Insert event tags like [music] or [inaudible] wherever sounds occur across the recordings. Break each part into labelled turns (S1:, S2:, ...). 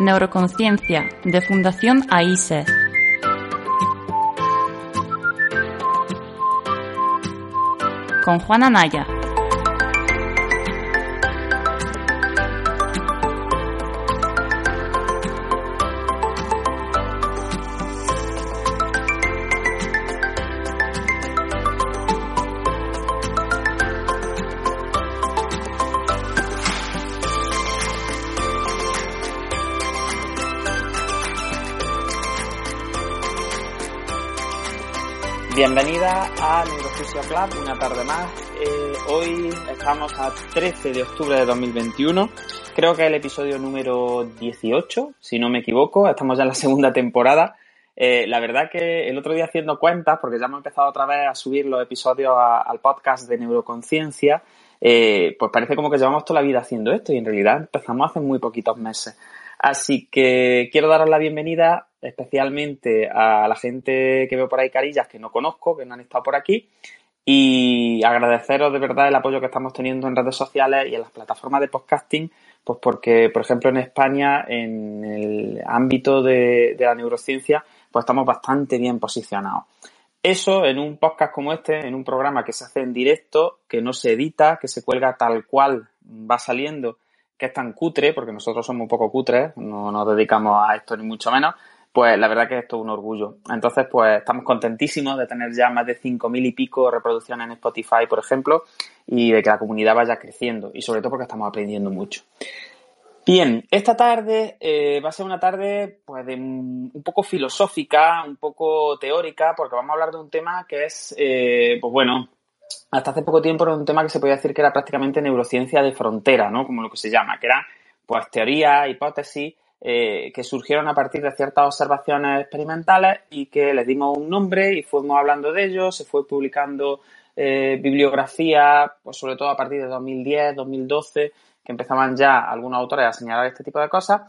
S1: Neuroconciencia de Fundación AISE. Con Juana Naya.
S2: Bienvenida a Neurofisio Club, una tarde más. Eh, hoy estamos a 13 de octubre de 2021. Creo que es el episodio número 18, si no me equivoco. Estamos ya en la segunda temporada. Eh, la verdad que el otro día haciendo cuentas, porque ya hemos empezado otra vez a subir los episodios al podcast de Neuroconciencia, eh, pues parece como que llevamos toda la vida haciendo esto y en realidad empezamos hace muy poquitos meses. Así que quiero daros la bienvenida especialmente a la gente que veo por ahí carillas que no conozco, que no han estado por aquí y agradeceros de verdad el apoyo que estamos teniendo en redes sociales y en las plataformas de podcasting, pues porque, por ejemplo, en España, en el ámbito de, la neurociencia, pues estamos bastante bien posicionados. Eso en un podcast como este, en un programa que se hace en directo, que no se edita, que se cuelga tal cual va saliendo que es tan cutre, porque nosotros somos un poco cutres, no nos dedicamos a esto ni mucho menos, pues la verdad que esto es un orgullo. Entonces, pues estamos contentísimos de tener ya más de 5.000 y pico reproducciones en Spotify, por ejemplo, y de que la comunidad vaya creciendo, y sobre todo porque estamos aprendiendo mucho. Bien, esta tarde eh, va a ser una tarde pues de un, poco filosófica, un poco teórica, porque vamos a hablar de un tema que es, eh, pues bueno, hasta hace poco tiempo era un tema que se podía decir que era prácticamente neurociencia de frontera, ¿no? Como lo que se llama, que era pues teoría, hipótesis eh, que surgieron a partir de ciertas observaciones experimentales y que les dimos un nombre y fuimos hablando de ellos, se fue publicando eh, bibliografía, pues sobre todo a partir de 2010, 2012, que empezaban ya algunos autores a señalar este tipo de cosas.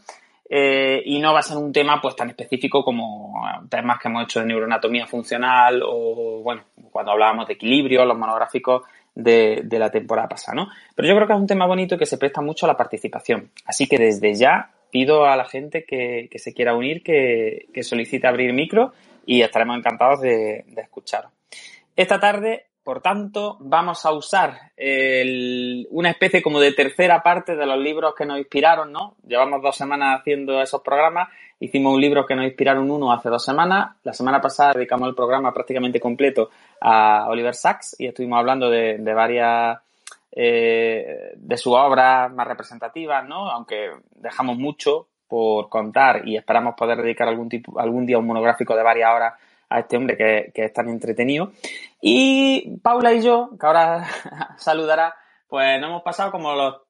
S2: Eh, y no va a ser un tema pues tan específico como temas que hemos hecho de neuroanatomía funcional o, bueno, cuando hablábamos de equilibrio, los monográficos de, la temporada pasada, ¿no? Pero yo creo que es un tema bonito y que se presta mucho a la participación. Así que desde ya pido a la gente que, se quiera unir, que, solicite abrir micro y estaremos encantados de, de escuchar. Esta tarde por tanto, vamos a usar una especie como de tercera parte de los libros que nos inspiraron, ¿no? Llevamos dos semanas haciendo esos programas. Hicimos un libro que nos inspiraron uno hace dos semanas. La semana pasada dedicamos el programa prácticamente completo a Oliver Sacks y estuvimos hablando de, varias eh, de sus obras más representativas, ¿no? Aunque dejamos mucho por contar y esperamos poder dedicar algún tipo, algún día un monográfico de varias horas a este hombre que, es tan entretenido. Y Paula y yo, que ahora [laughs] saludará, pues nos hemos pasado como los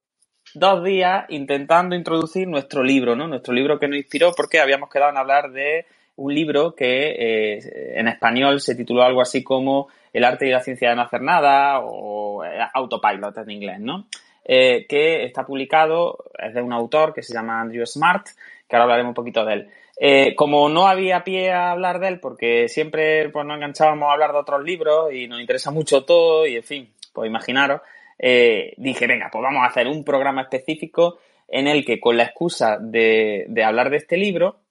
S2: dos días intentando introducir nuestro libro, ¿no? Nuestro libro que nos inspiró porque habíamos quedado en hablar de un libro que eh, en español se tituló algo así como El arte y la ciencia de no hacer nada o eh, Autopilot en inglés, ¿no? Eh, que está publicado, es de un autor que se llama Andrew Smart, que ahora hablaremos un poquito de él. Eh, como no había pie a hablar de él, porque siempre pues, nos enganchábamos a hablar de otros libros y nos interesa mucho todo, y en fin, pues imaginaros, dije, venga, pues vamos a hacer un programa específico en el que con la excusa de, hablar de este libro,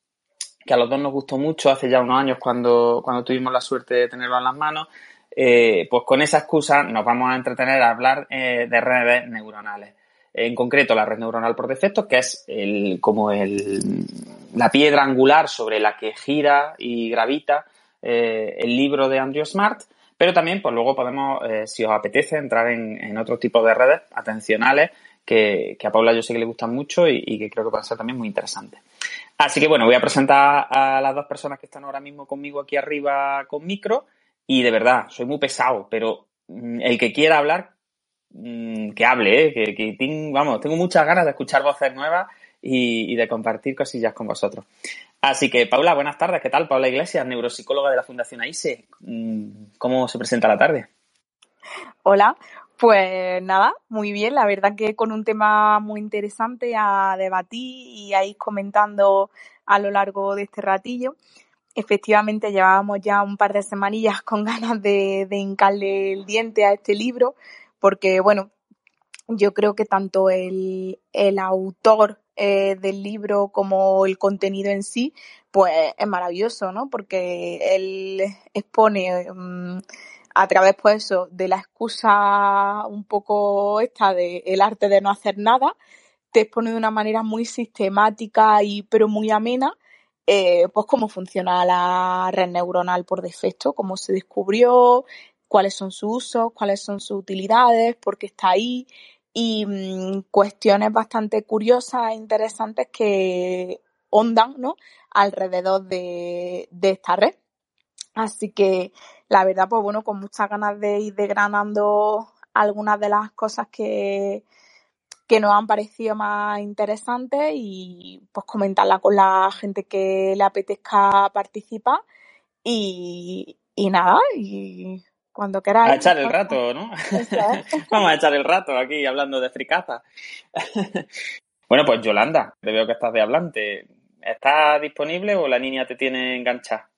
S2: que a los dos nos gustó mucho hace ya unos años cuando, cuando tuvimos la suerte de tenerlo en las manos, eh, pues con esa excusa nos vamos a entretener a hablar de redes neuronales. En concreto la red neuronal por defecto, que es el, como el, la piedra angular sobre la que gira y gravita eh, el libro de Andrew Smart, pero también pues luego podemos, eh, si os apetece, entrar en, en otro tipo de redes atencionales que, a Paula yo sé que le gustan mucho y, y, que creo que pueden ser también muy interesantes. Así que bueno, voy a presentar a las dos personas que están ahora mismo conmigo aquí arriba con micro y de verdad, soy muy pesado, pero mm, el que quiera hablar, Mm, que hable, ¿eh? que, tengo, vamos, tengo muchas ganas de escuchar voces nuevas y, de compartir cosillas con vosotros. Así que, Paula, buenas tardes. ¿Qué tal? Paula Iglesias, neuropsicóloga de la Fundación AISE. Mm, ¿Cómo se presenta la tarde?
S3: Hola, pues nada, muy bien. La verdad que con un tema muy interesante a debatir y a ir comentando a lo largo de este ratillo. Efectivamente, llevábamos ya un par de semanillas [laughs] con ganas de, de hincarle el diente a este libro porque, bueno, yo creo que tanto el, el autor eh, del libro como el contenido en sí, pues es maravilloso, ¿no? Porque él expone mm, a través, pues eso, de la excusa un poco esta de el arte de no hacer nada, te expone de una manera muy sistemática y pero muy amena eh, pues cómo funciona la red neuronal por defecto, cómo se descubrió, cuáles son sus usos, cuáles son sus utilidades, por qué está ahí y mm, cuestiones bastante curiosas e interesantes que ondan ¿no? alrededor de, de esta red. Así que la verdad, pues bueno, con muchas ganas de ir degranando algunas de las cosas que, que nos han parecido más interesantes y pues comentarla con la gente que le apetezca participar y, nada, y cuando queráis.
S2: A echar el rato, ¿no? [laughs] Vamos a echar el rato aquí hablando de fricaza. [laughs] bueno, pues Yolanda, te veo que estás de hablante. ¿Estás disponible o la niña te tiene enganchada?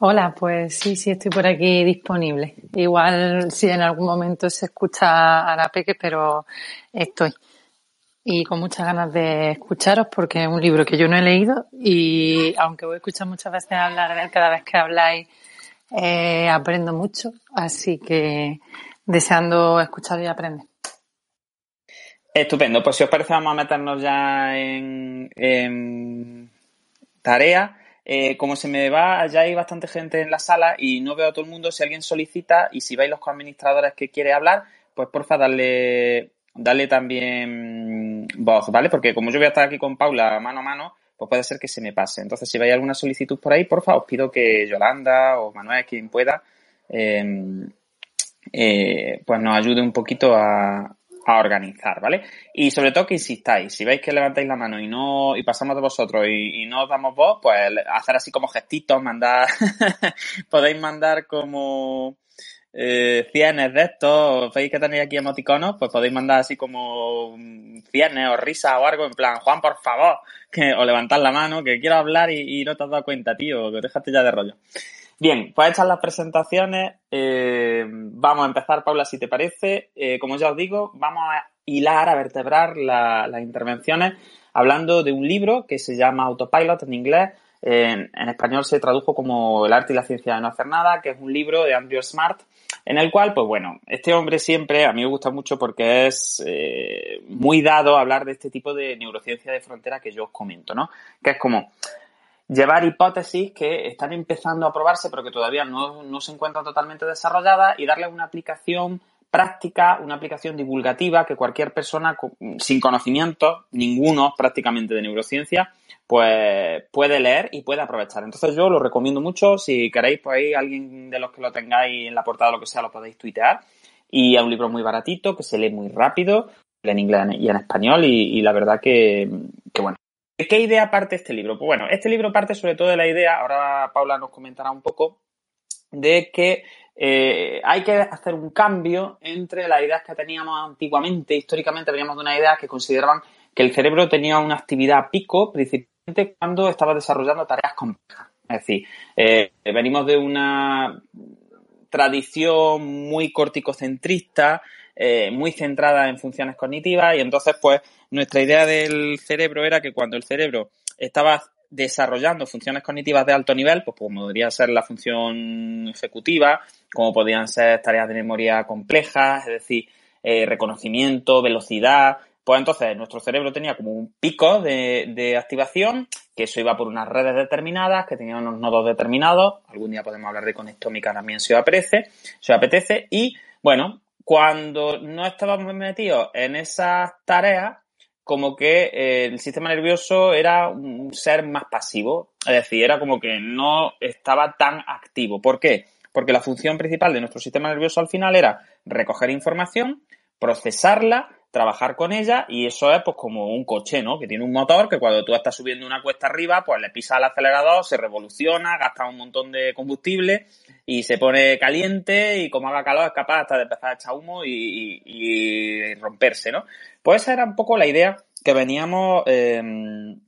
S4: Hola, pues sí, sí, estoy por aquí disponible. Igual si en algún momento se escucha a la peque, pero estoy. Y con muchas ganas de escucharos porque es un libro que yo no he leído y aunque voy a escuchar muchas veces hablar de él, cada vez que habláis eh, aprendo mucho. Así que deseando escuchar y aprender.
S2: Estupendo, pues si os parece vamos a meternos ya en, en tarea. Eh, como se me va, ya hay bastante gente en la sala y no veo a todo el mundo. Si alguien solicita y si vais los coadministradores que quiere hablar, pues porfa, darle, darle también voz, ¿vale? Porque como yo voy a estar aquí con Paula mano a mano, pues puede ser que se me pase. Entonces, si vais alguna solicitud por ahí, porfa, os pido que Yolanda o Manuel, quien pueda, em, eh, pues nos ayude un poquito a, a organizar, ¿vale? Y sobre todo que insistáis, si veis que levantáis la mano y no, y pasamos de vosotros y, no os damos voz, pues hacer así como gestitos, mandar, [laughs] podéis mandar como eh, cienes de estos, veis que tenéis aquí emoticonos, pues podéis mandar así como cienes o risas o algo, en plan, Juan, por favor, que, o levantad la mano, que quiero hablar y, y no te has dado cuenta, tío, que déjate ya de rollo. Bien, pues hechas las presentaciones, eh, vamos a empezar, Paula, si te parece. Eh, como ya os digo, vamos a hilar, a vertebrar las intervenciones hablando de un libro que se llama Autopilot en inglés. En, español se tradujo como El arte y la ciencia de no hacer nada, que es un libro de Andrew Smart, en el cual, pues bueno, este hombre siempre, a mí me gusta mucho porque es eh, muy dado a hablar de este tipo de neurociencia de frontera que yo os comento, ¿no? Que es como, llevar hipótesis que están empezando a probarse pero que todavía no, se encuentran totalmente desarrolladas y darle una aplicación práctica, una aplicación divulgativa que cualquier persona sin conocimiento, ninguno prácticamente de neurociencia, pues puede leer y puede aprovechar. Entonces yo lo recomiendo mucho, si queréis, pues ahí alguien de los que lo tengáis en la portada o lo que sea, lo podéis tuitear. Y es un libro muy baratito, que se lee muy rápido, en inglés y en español, y, la verdad que, que bueno, ¿De qué idea parte este libro? Pues bueno, este libro parte sobre todo de la idea, ahora Paula nos comentará un poco, de que eh, hay que hacer un cambio entre las ideas que teníamos antiguamente, históricamente veníamos de una idea que consideraban que el cerebro tenía una actividad pico, principalmente cuando estaba desarrollando tareas complejas. Es decir, eh, venimos de una tradición muy corticocentrista, eh, muy centrada en funciones cognitivas y entonces pues nuestra idea del cerebro era que cuando el cerebro estaba desarrollando funciones cognitivas de alto nivel, pues como podría ser la función ejecutiva, como podían ser tareas de memoria complejas, es decir, eh, reconocimiento, velocidad, pues entonces nuestro cerebro tenía como un pico de, de, activación, que eso iba por unas redes determinadas, que tenían unos nodos determinados, algún día podemos hablar de conectómica también si os apetece, si os apetece, y bueno, cuando no estábamos metidos en esas tareas, como que eh, el sistema nervioso era un ser más pasivo, es decir, era como que no estaba tan activo. ¿Por qué? Porque la función principal de nuestro sistema nervioso al final era recoger información, procesarla, trabajar con ella y eso es pues como un coche, ¿no? Que tiene un motor que cuando tú estás subiendo una cuesta arriba, pues le pisas el acelerador, se revoluciona, gasta un montón de combustible y se pone caliente y como haga calor es capaz hasta de empezar a echar humo y, romperse, ¿no? Pues esa era un poco la idea que veníamos em,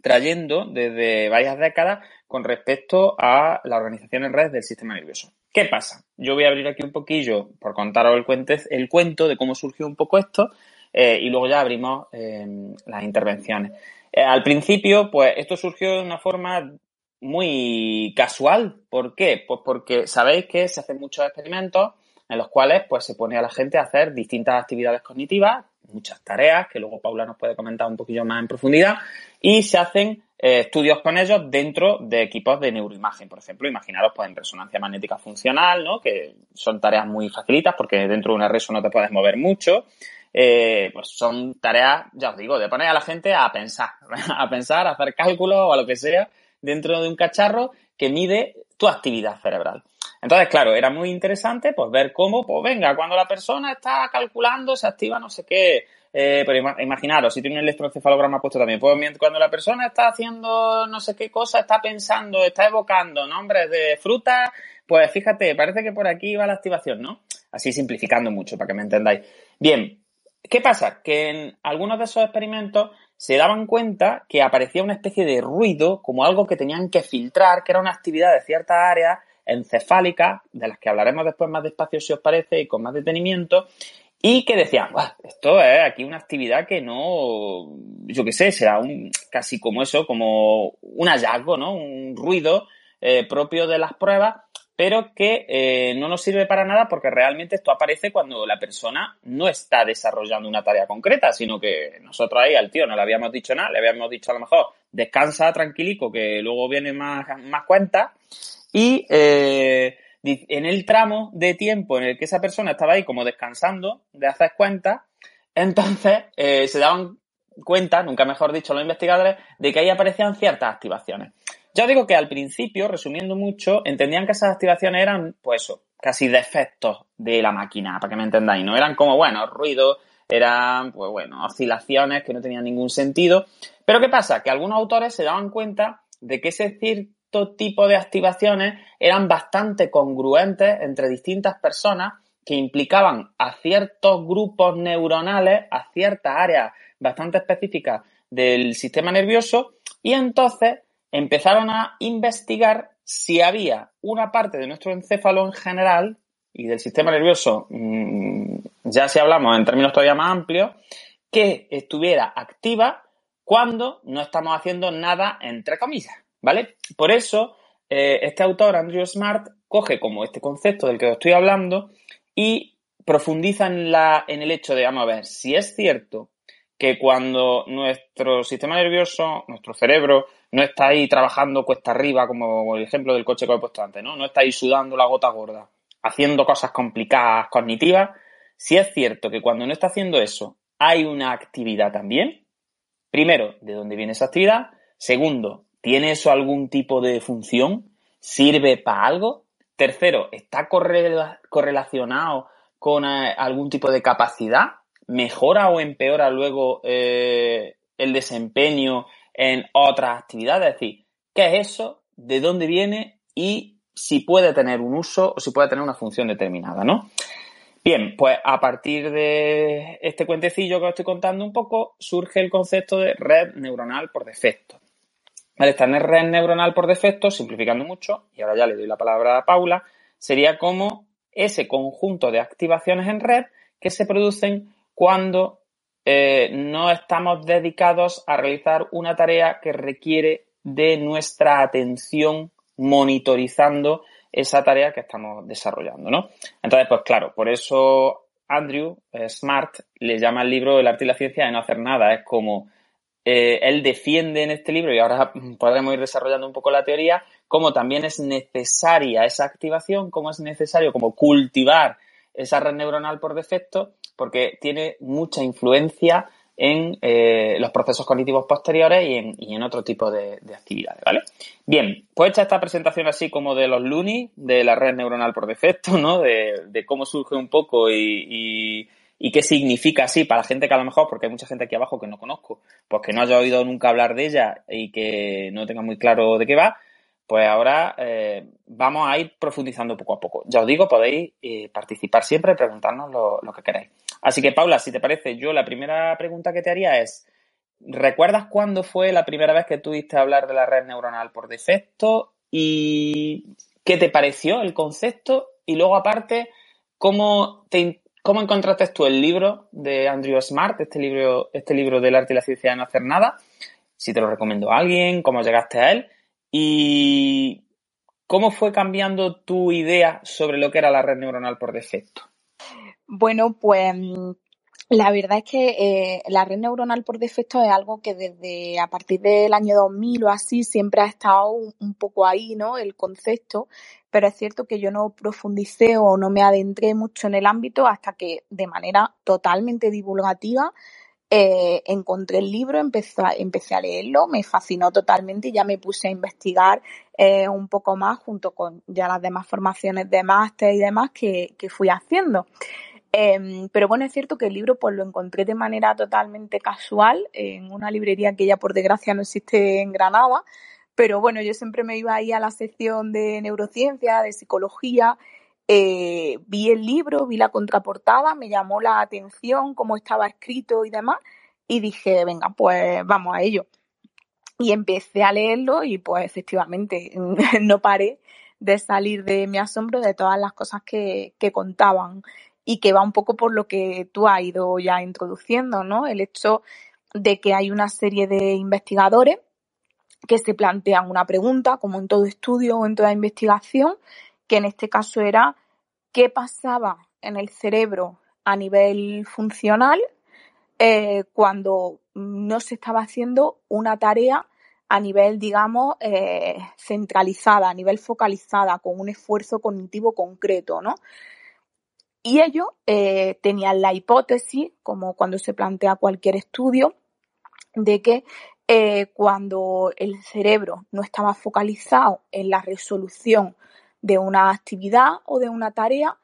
S2: trayendo desde varias décadas con respecto a la organización en red del sistema nervioso. ¿Qué pasa? Yo voy a abrir aquí un poquillo por contaros el, el cuento de cómo surgió un poco esto eh, y luego ya abrimos eh, las intervenciones. Eh, al principio, pues esto surgió de una forma muy casual. ¿Por qué? Pues porque sabéis que se hacen muchos experimentos en los cuales pues se pone a la gente a hacer distintas actividades cognitivas, muchas tareas, que luego Paula nos puede comentar un poquillo más en profundidad, y se hacen eh, estudios con ellos dentro de equipos de neuroimagen, por ejemplo. Imaginaros pues en resonancia magnética funcional, ¿no? Que son tareas muy facilitas porque dentro de una reso no te puedes mover mucho. Eh, pues son tareas, ya os digo, de poner a la gente a pensar, [laughs] a pensar, a hacer cálculos o a lo que sea dentro de un cacharro que mide tu actividad cerebral. Entonces, claro, era muy interesante pues ver cómo, pues venga, cuando la persona está calculando se activa no sé qué. Eh, pero imaginaros, si tiene un electroencefalograma puesto también, pues cuando la persona está haciendo no sé qué cosa, está pensando, está evocando nombres de frutas, pues fíjate, parece que por aquí va la activación, ¿no? Así simplificando mucho, para que me entendáis. Bien, ¿qué pasa? Que en algunos de esos experimentos se daban cuenta que aparecía una especie de ruido, como algo que tenían que filtrar, que era una actividad de ciertas áreas encefálicas, de las que hablaremos después más despacio si os parece y con más detenimiento, y que decían, esto es aquí una actividad que no, yo qué sé, será un, casi como eso, como un hallazgo, ¿no? Un ruido eh, propio de las pruebas, pero que eh, no nos sirve para nada porque realmente esto aparece cuando la persona no está desarrollando una tarea concreta, sino que nosotros ahí al tío no le habíamos dicho nada, le habíamos dicho a lo mejor descansa tranquilico que luego viene más, más cuenta y eh, en el tramo de tiempo en el que esa persona estaba ahí como descansando de hacer cuentas, entonces eh, se daban cuenta, nunca mejor dicho los investigadores, de que ahí aparecían ciertas activaciones. Ya digo que al principio, resumiendo mucho, entendían que esas activaciones eran, pues eso, casi defectos de la máquina, para que me entendáis, no eran como, bueno, ruidos, eran, pues bueno, oscilaciones que no tenían ningún sentido. Pero ¿qué pasa? Que algunos autores se daban cuenta de que ese tipo de activaciones eran bastante congruentes entre distintas personas que implicaban a ciertos grupos neuronales, a ciertas áreas bastante específicas del sistema nervioso y entonces empezaron a investigar si había una parte de nuestro encéfalo en general y del sistema nervioso, mm, ya si hablamos en términos todavía más amplios, que estuviera activa cuando no estamos haciendo nada entre comillas. ¿Vale? Por eso, eh, este autor, Andrew Smart, coge como este concepto del que os estoy hablando y profundiza en, la, en el hecho de, vamos a ver, si es cierto que cuando nuestro sistema nervioso, nuestro cerebro, no está ahí trabajando cuesta arriba, como el ejemplo del coche que he puesto antes, ¿no? No está ahí sudando la gota gorda, haciendo cosas complicadas, cognitivas. Si es cierto que cuando no está haciendo eso, hay una actividad también. Primero, ¿de dónde viene esa actividad? Segundo, ¿Tiene eso algún tipo de función? ¿Sirve para algo? Tercero, ¿está correlacionado con eh, algún tipo de capacidad? ¿Mejora o empeora luego eh, el desempeño en otras actividades? Es decir, ¿qué es eso? ¿De dónde viene? Y si puede tener un uso o si puede tener una función determinada, ¿no? Bien, pues a partir de este cuentecillo que os estoy contando un poco, surge el concepto de red neuronal por defecto. Esta red neuronal por defecto, simplificando mucho, y ahora ya le doy la palabra a Paula, sería como ese conjunto de activaciones en red que se producen cuando eh, no estamos dedicados a realizar una tarea que requiere de nuestra atención monitorizando esa tarea que estamos desarrollando, ¿no? Entonces, pues claro, por eso Andrew eh, Smart le llama al libro El arte y la ciencia de no hacer nada. Es como eh, él defiende en este libro, y ahora podremos ir desarrollando un poco la teoría, cómo también es necesaria esa activación, cómo es necesario como cultivar esa red neuronal por defecto, porque tiene mucha influencia en eh, los procesos cognitivos posteriores y en, otro tipo de, actividades, ¿vale? Bien, pues hecha esta presentación así como de los LUNI, de la red neuronal por defecto, ¿no? De, cómo surge un poco y qué significa así para la gente que a lo mejor, porque hay mucha gente aquí abajo que no conozco, pues que no haya oído nunca hablar de ella y que no tenga muy claro de qué va, pues ahora eh, vamos a ir profundizando poco a poco. Ya os digo, podéis eh, participar siempre, preguntarnos lo, lo que queráis. Así que, Paula, si te parece, yo la primera pregunta que te haría es, ¿recuerdas cuándo fue la primera vez que tuviste a hablar de la red neuronal por defecto y qué te pareció el concepto? Y luego, aparte, ¿cómo te ¿Cómo encontraste tú el libro de Andrew Smart, este libro, este libro del arte y la ciencia de no hacer nada? Si te lo recomiendo a alguien, cómo llegaste a él y cómo fue cambiando tu idea sobre lo que era la red neuronal por defecto.
S3: Bueno, pues la verdad es que eh, la red neuronal por defecto es algo que desde a partir del año 2000 o así siempre ha estado un, poco ahí, ¿no? El concepto, pero es cierto que yo no profundicé o no me adentré mucho en el ámbito hasta que de manera totalmente divulgativa eh, encontré el libro, empecé, empecé a leerlo, me fascinó totalmente y ya me puse a investigar eh, un poco más junto con ya las demás formaciones de máster y demás que, que fui haciendo. Em, pero bueno, es cierto que el libro pues lo encontré de manera totalmente casual en una librería que ya por desgracia no existe en Granada. Pero bueno, yo siempre me iba ahí a la sección de neurociencia, de psicología, eh, vi el libro, vi la contraportada, me llamó la atención cómo estaba escrito y demás, y dije, venga, pues vamos a ello. Y empecé a leerlo y pues efectivamente [laughs] no paré de salir de mi asombro de todas las cosas que, que contaban y que va un poco por lo que tú has ido ya introduciendo, ¿no? El hecho de que hay una serie de investigadores que se plantean una pregunta, como en todo estudio o en toda investigación, que en este caso era qué pasaba en el cerebro a nivel funcional eh, cuando no se estaba haciendo una tarea a nivel, digamos, eh, centralizada, a nivel focalizada, con un esfuerzo cognitivo concreto, ¿no? Y ellos eh, tenían la hipótesis, como cuando se plantea cualquier estudio, de que eh, cuando el cerebro no estaba focalizado en la resolución de una actividad o de una tarea,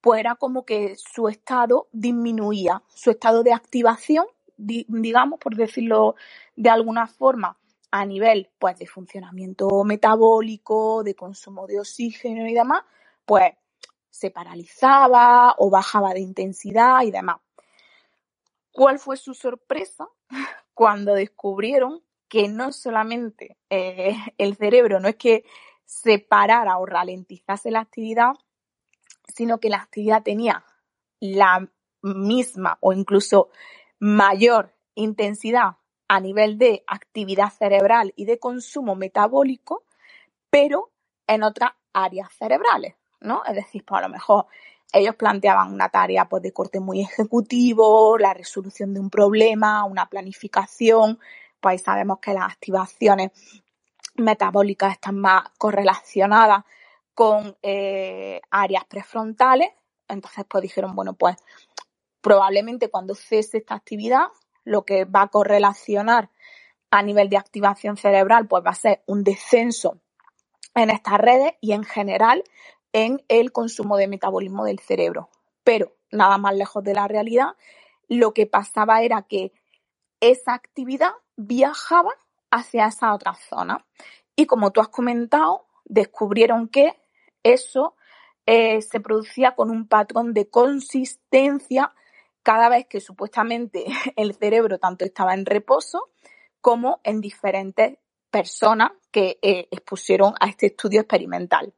S3: pues era como que su estado disminuía, su estado de activación, digamos, por decirlo de alguna forma, a nivel pues de funcionamiento metabólico, de consumo de oxígeno y demás, pues se paralizaba o bajaba de intensidad y demás. ¿Cuál fue su sorpresa cuando descubrieron que no solamente eh, [laughs] el cerebro no es que se parara o ralentizase la actividad, sino que la actividad tenía la misma o incluso mayor intensidad a nivel de actividad cerebral y de consumo metabólico, pero en otras áreas cerebrales. ¿no? Es decir, pues a lo mejor ellos planteaban una tarea pues, de corte muy ejecutivo, la resolución de un problema, una planificación, pues sabemos que las activaciones metabólicas están más correlacionadas con eh, áreas prefrontales. Entonces, pues dijeron, bueno, pues probablemente cuando cese esta actividad, lo que va a correlacionar a nivel de activación cerebral, pues va a ser un descenso en estas redes y en general en el consumo de metabolismo del cerebro. Pero nada más lejos de la realidad, lo que pasaba era que esa actividad viajaba hacia esa otra zona. Y como tú has comentado, descubrieron que eso eh, se producía con un patrón de consistencia cada vez que supuestamente [laughs] el cerebro tanto estaba en reposo como en diferentes personas que eh, expusieron a este estudio experimental.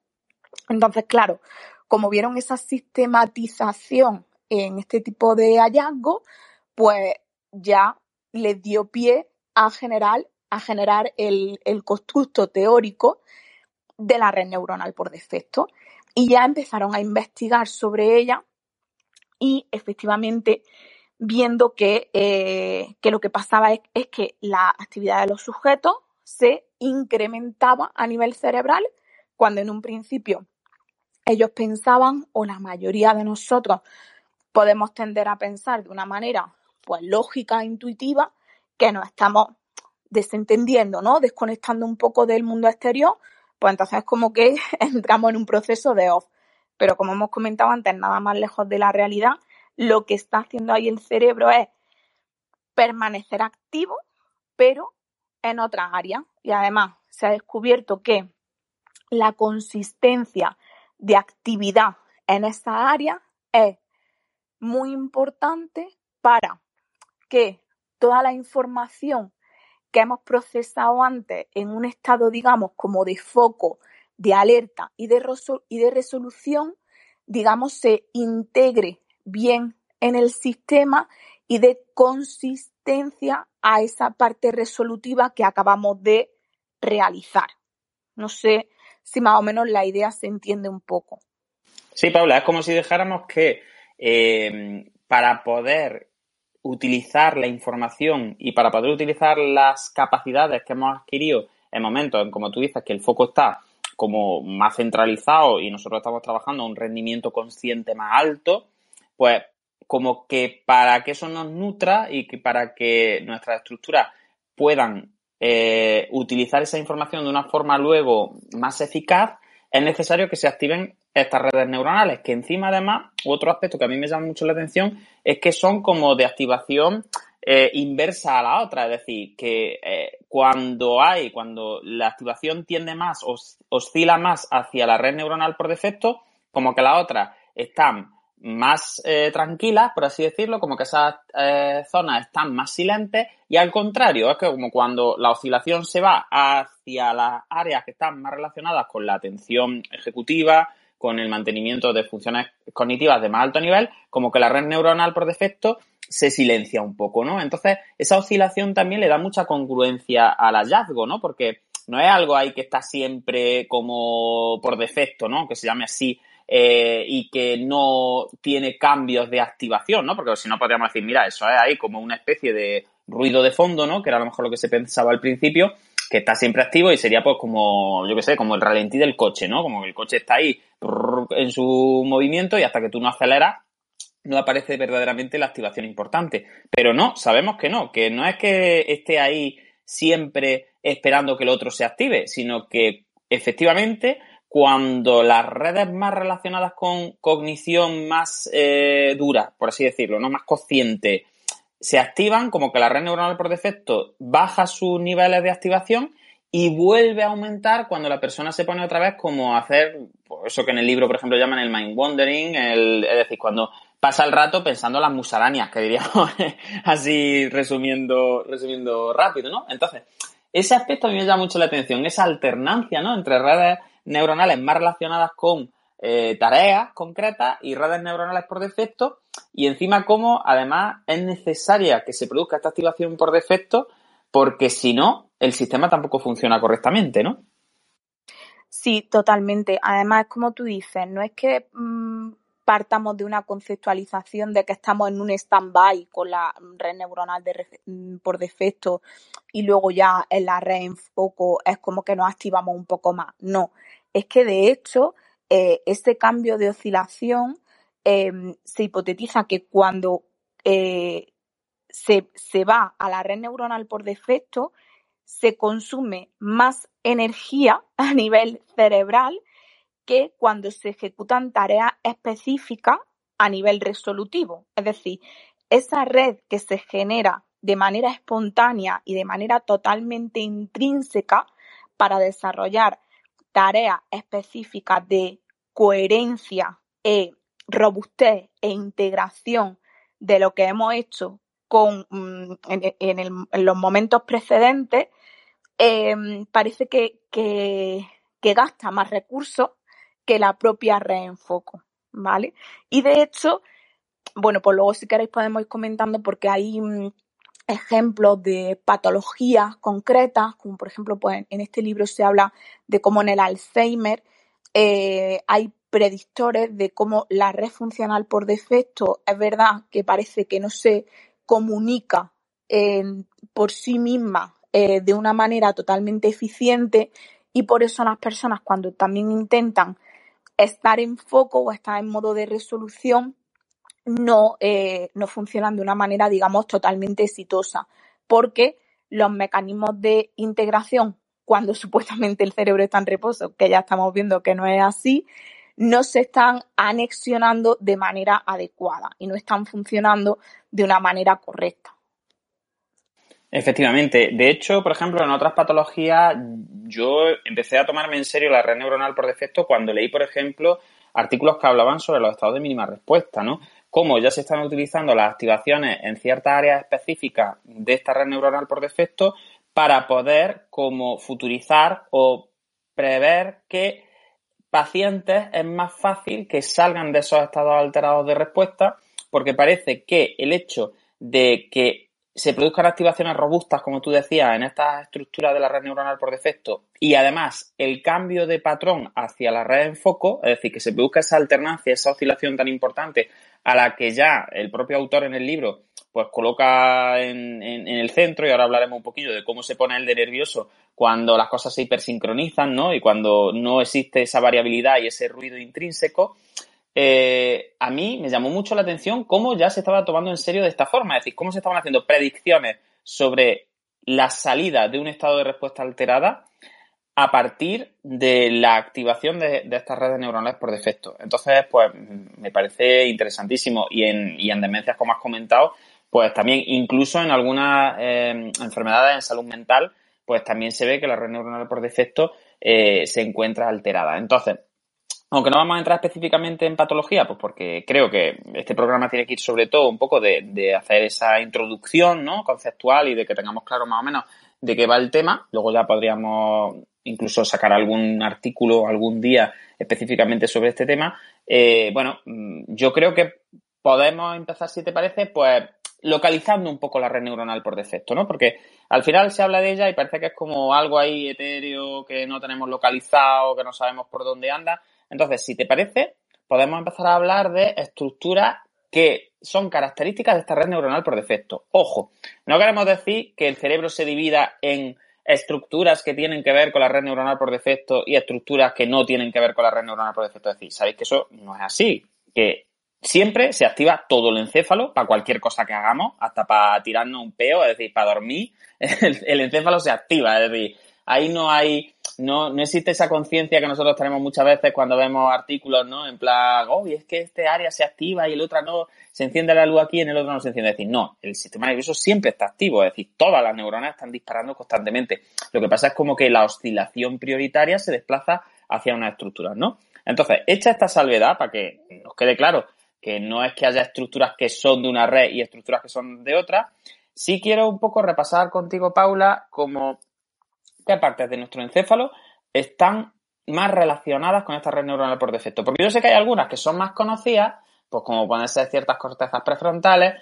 S3: Entonces, claro, como vieron esa sistematización en este tipo de hallazgos, pues ya les dio pie a generar, a generar el, el constructo teórico de la red neuronal por defecto. Y ya empezaron a investigar sobre ella y efectivamente viendo que, eh, que lo que pasaba es, es, que la actividad de los sujetos se incrementaba a nivel cerebral cuando en un principio ellos pensaban, o la mayoría de nosotros podemos tender a pensar de una manera pues lógica, intuitiva, que nos estamos desentendiendo, ¿no? Desconectando un poco del mundo exterior, pues entonces es como que [laughs] entramos en un proceso de off. Pero como hemos comentado antes, nada más lejos de la realidad, lo que está haciendo ahí el cerebro es permanecer activo, pero en otras áreas. Y además se ha descubierto que la consistencia de actividad en esa área es muy importante para que toda la información que hemos procesado antes en un estado, digamos, como de foco, de alerta y de, resolución, digamos, se integre bien en el sistema y de consistencia a esa parte resolutiva que acabamos de realizar. No sé si más o menos la idea se entiende un poco.
S2: Sí, Paula, es como si dejáramos que eh, para poder utilizar la información y para poder utilizar las capacidades que hemos adquirido en momentos en, como tú dices, que el foco está como más centralizado y nosotros estamos trabajando a un rendimiento consciente más alto, pues como que para que eso nos nutra y que para que nuestras estructuras puedan eh, utilizar esa información de una forma luego más eficaz, es necesario que se activen estas redes neuronales, que encima además, otro aspecto que a mí me llama mucho la atención es que son como de activación eh, inversa a la otra, es decir, que eh, cuando hay, cuando la activación tiende más, oscila más hacia la red neuronal por defecto, como que la otra están más eh, tranquilas, por así decirlo, como que esas eh, zonas están más silentes y al contrario, es que como cuando la oscilación se va hacia las áreas que están más relacionadas con la atención ejecutiva, con el mantenimiento de funciones cognitivas de más alto nivel, como que la red neuronal por defecto se silencia un poco, ¿no? Entonces, esa oscilación también le da mucha congruencia al hallazgo, ¿no? Porque no es algo ahí que está siempre como por defecto, ¿no? Que se llame así eh, y que no tiene cambios de activación, ¿no? Porque si no podríamos decir, mira, eso es ahí como una especie de ruido de fondo, ¿no? Que era a lo mejor lo que se pensaba al principio, que está siempre activo y sería pues como, yo qué sé, como el ralentí del coche, ¿no? Como que el coche está ahí en su movimiento y hasta que tú no aceleras, no aparece verdaderamente la activación importante. Pero no, sabemos que no, que no es que esté ahí siempre esperando que el otro se active, sino que efectivamente cuando las redes más relacionadas con cognición más eh, dura, por así decirlo, no más consciente, se activan, como que la red neuronal por defecto baja sus niveles de activación y vuelve a aumentar cuando la persona se pone otra vez como hacer pues eso que en el libro, por ejemplo, llaman el mind wandering, es decir, cuando pasa el rato pensando en las musarañas, que diríamos [laughs] así resumiendo, resumiendo rápido, ¿no? Entonces, ese aspecto a mí me llama mucho la atención, esa alternancia, ¿no? Entre redes neuronales más relacionadas con eh, tareas concretas y redes neuronales por defecto y encima cómo además es necesaria que se produzca esta activación por defecto porque si no el sistema tampoco funciona correctamente, ¿no?
S3: Sí, totalmente. Además, como tú dices, no es que mm, partamos de una conceptualización de que estamos en un stand-by con la red neuronal de, mm, por defecto y luego ya en la red en foco es como que nos activamos un poco más. No, es que de hecho eh, este cambio de oscilación em, se hipotetiza que cuando eh, se, se va a la red neuronal por defecto, se consume más energía [laughs] a nivel cerebral que cuando se ejecutan tareas específicas a nivel resolutivo. Es decir, esa red que se genera de manera espontánea y de manera totalmente intrínseca para desarrollar tareas específicas de coherencia, e robustez e integración de lo que hemos hecho con, mm, en, los momentos precedentes, em, parece que, que, gasta más recursos que la propia red en foco, ¿vale? Y de hecho, bueno, pues luego si queréis podemos ir comentando porque hay mm, ejemplos de patologías concretas, como por ejemplo, pues en este libro se habla de cómo en el Alzheimer eh, hay predictores de cómo la red funcional por defecto es verdad que parece que no se comunica por sí misma eh, de una manera totalmente eficiente y por eso las personas cuando también intentan estar en foco o estar en modo de resolución no, eh, no funcionan de una manera, digamos, totalmente exitosa, porque los mecanismos de integración, cuando [laughs] supuestamente el cerebro está en reposo, que ya estamos viendo que no es así, no se están anexionando de manera adecuada y no están funcionando de una manera correcta.
S2: Efectivamente. De hecho, por ejemplo, en otras patologías, yo empecé a tomarme en serio la red neuronal por defecto cuando leí, por ejemplo, artículos que hablaban sobre los estados de mínima respuesta, ¿no? Cómo ya se están utilizando las activaciones en ciertas áreas específicas de esta red neuronal por defecto para poder como futurizar o prever que pacientes es más fácil que salgan de esos estados alterados de respuesta porque parece que el hecho de que se produzcan activaciones robustas, como tú decías, en estas estructuras de la red neuronal por defecto y además el cambio de patrón hacia la red en foco, es decir, que se produzca esa alternancia, esa oscilación tan importante a la que ya el propio autor en el libro pues coloca en, el centro y ahora hablaremos un poquillo de cómo se pone el de nervioso cuando las cosas se hipersincronizan, ¿no? Y cuando no existe esa variabilidad y ese ruido intrínseco, eh, a mí me llamó mucho la atención cómo ya se estaba tomando en serio de esta forma, es decir, cómo se estaban haciendo predicciones sobre la salida de un estado de respuesta alterada a partir de la activación de, estas redes neuronales por defecto. Entonces, pues me parece interesantísimo y en, demencias, como has comentado, pues también incluso en algunas eh, enfermedades en salud mental, pues también se ve que la red neuronal por defecto eh, se encuentra alterada. Entonces, aunque no vamos a entrar específicamente en patología, pues porque creo que este programa tiene que ir sobre todo un poco de, hacer esa introducción ¿no? conceptual y de que tengamos claro más o menos de qué va el tema. Luego ya podríamos incluso sacar algún artículo algún día específicamente sobre este tema. Eh, bueno, mm, yo creo que podemos empezar, si te parece, pues localizando un poco la red neuronal por defecto, ¿no? Porque al final se habla de ella y parece que es como algo ahí etéreo que no tenemos localizado, que no sabemos por dónde anda. Entonces, si te parece, podemos empezar a hablar de estructuras que son características de esta red neuronal por defecto. Ojo, no queremos decir que el cerebro se divida en estructuras que tienen que ver con la red neuronal por defecto y estructuras que no tienen que ver con la red neuronal por defecto. Es decir, sabéis que eso no es así, que siempre se activa todo el encéfalo para cualquier cosa que hagamos, hasta para tirarnos un peo, es decir, para dormir, [laughs] el, encéfalo se activa, es decir, ahí no hay no, no existe esa conciencia que nosotros tenemos muchas veces cuando vemos artículos, ¿no? En plan, oh, y es que este área se activa y el otro no, se enciende la luz aquí y en el otro no se enciende. Es decir, no, el sistema nervioso siempre está activo, es decir, todas las neuronas están disparando constantemente. Lo que pasa es como que la oscilación prioritaria se desplaza hacia una estructura, ¿no? Entonces, hecha esta salvedad, para que nos quede claro que no es que haya estructuras que son de una red y estructuras que son de otra, sí quiero un poco repasar contigo, Paula, como qué partes de nuestro encéfalo están más relacionadas con esta red neuronal por defecto. Porque yo sé que hay algunas que son más conocidas, pues como pueden ser ciertas cortezas prefrontales,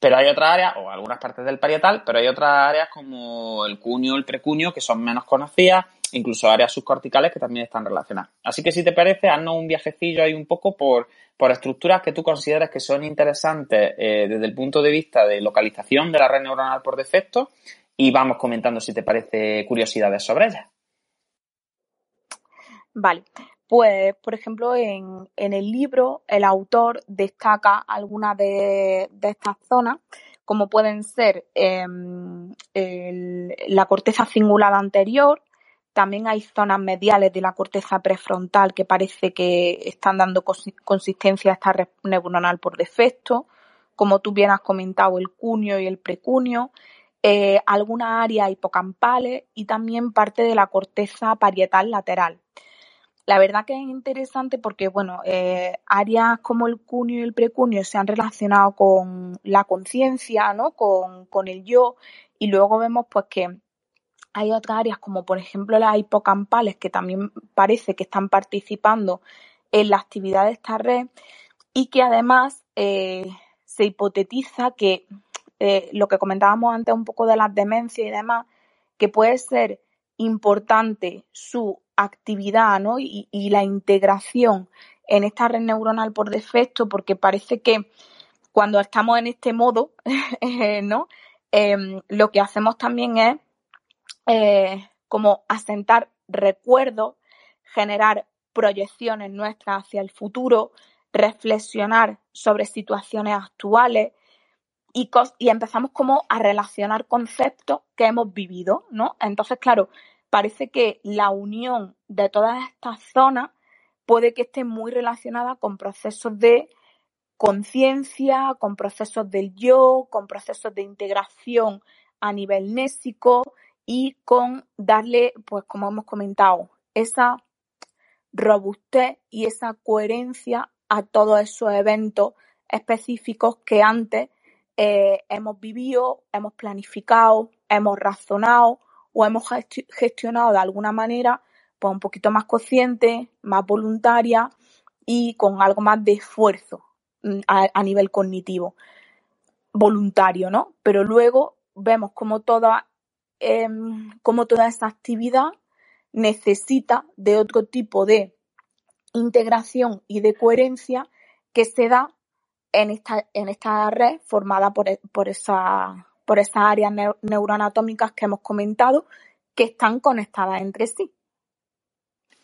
S2: pero hay otras áreas, o algunas partes del parietal, pero hay otras áreas como el cuño, el precuño, que son menos conocidas, incluso áreas subcorticales que también están relacionadas. Así que si te parece, haznos un viajecillo ahí un poco por, por estructuras que tú consideres que son interesantes eh, desde el punto de vista de localización de la red neuronal por defecto y vamos comentando si te parece curiosidades sobre ellas.
S3: Vale, pues por ejemplo en, el libro el autor destaca algunas de, estas zonas como pueden ser em, la corteza cingulada anterior, también hay zonas mediales de la corteza prefrontal que parece que están dando consistencia a esta red neuronal por defecto, como tú bien has comentado, el cunio y el precunio, eh, algunas áreas hipocampales y también parte de la corteza parietal lateral. La verdad que es interesante porque, bueno, eh, áreas como el cunio y el precunio se han relacionado con la conciencia, ¿no? Con, con el yo y luego vemos pues que hay otras áreas como por ejemplo las hipocampales que también parece que están participando en la actividad de esta red y que además eh, se hipotetiza que eh, lo que comentábamos antes un poco de las demencias y demás, que puede ser importante su actividad ¿no? y, la integración en esta red neuronal por defecto, porque parece que cuando estamos en este modo, [laughs] eh, ¿no? Em, lo que hacemos también es eh, como asentar recuerdos, generar proyecciones nuestras hacia el futuro, reflexionar sobre situaciones actuales y, empezamos como a relacionar conceptos que hemos vivido, ¿no? Entonces, claro, parece que la unión de todas estas zonas puede que esté muy relacionada con procesos de conciencia, con procesos del yo, con procesos de integración a nivel nésico y con darle, pues como hemos comentado, esa robustez y esa coherencia a todos esos eventos específicos que antes eh, hemos vivido, hemos planificado, hemos razonado o hemos gestionado de alguna manera pues un poquito más consciente, más voluntaria y con algo más de esfuerzo mm, a, nivel cognitivo, voluntario, ¿no? Pero luego vemos como toda, em, como toda esta actividad necesita de otro tipo de integración y de coherencia que se da en esta, en esta red formada por, por, esa, por esas áreas neuroanatómicas que hemos comentado que están conectadas entre sí.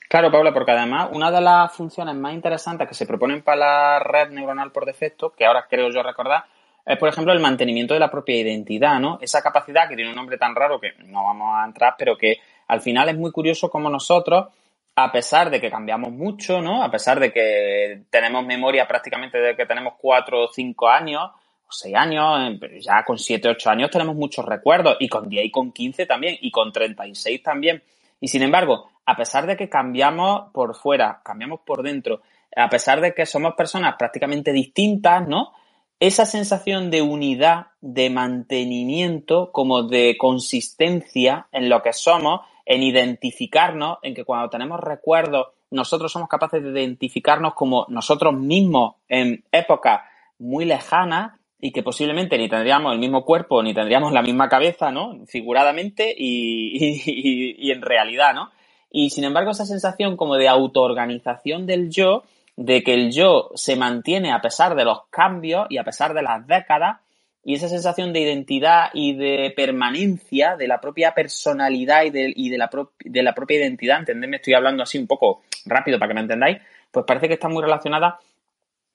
S2: Claro, Paula, porque además una de las funciones más interesantes que se proponen para la red neuronal por defecto, que ahora creo yo recordar, es, por ejemplo, el mantenimiento de la propia identidad, ¿no? Esa capacidad que tiene un nombre tan raro que no vamos a entrar, pero que al final es muy curioso como nosotros, a pesar de que cambiamos mucho, ¿no? A pesar de que tenemos memoria prácticamente desde que tenemos cuatro o cinco años, o seis años, eh, ya con siete, ocho años tenemos muchos recuerdos, y con diez y con quince también, y con treinta y seis también. Y sin embargo, a pesar de que cambiamos por fuera, cambiamos por dentro, a pesar de que somos personas prácticamente distintas, ¿no? Esa sensación de unidad, de mantenimiento, como de consistencia en lo que somos, en identificarnos, en que cuando tenemos recuerdos, nosotros somos capaces de identificarnos como nosotros mismos en épocas muy lejanas y que posiblemente ni tendríamos el mismo cuerpo ni tendríamos la misma cabeza, ¿no? Figuradamente y, [laughs] y en realidad, ¿no? Y sin embargo, esa sensación como de autoorganización del yo, de que el yo se mantiene a pesar de los cambios y a pesar de las décadas, y esa sensación de identidad y de permanencia de la propia personalidad y de, y de, la, de la propia identidad, entendedme, estoy hablando así un poco rápido para que me entendáis, pues parece que está muy relacionada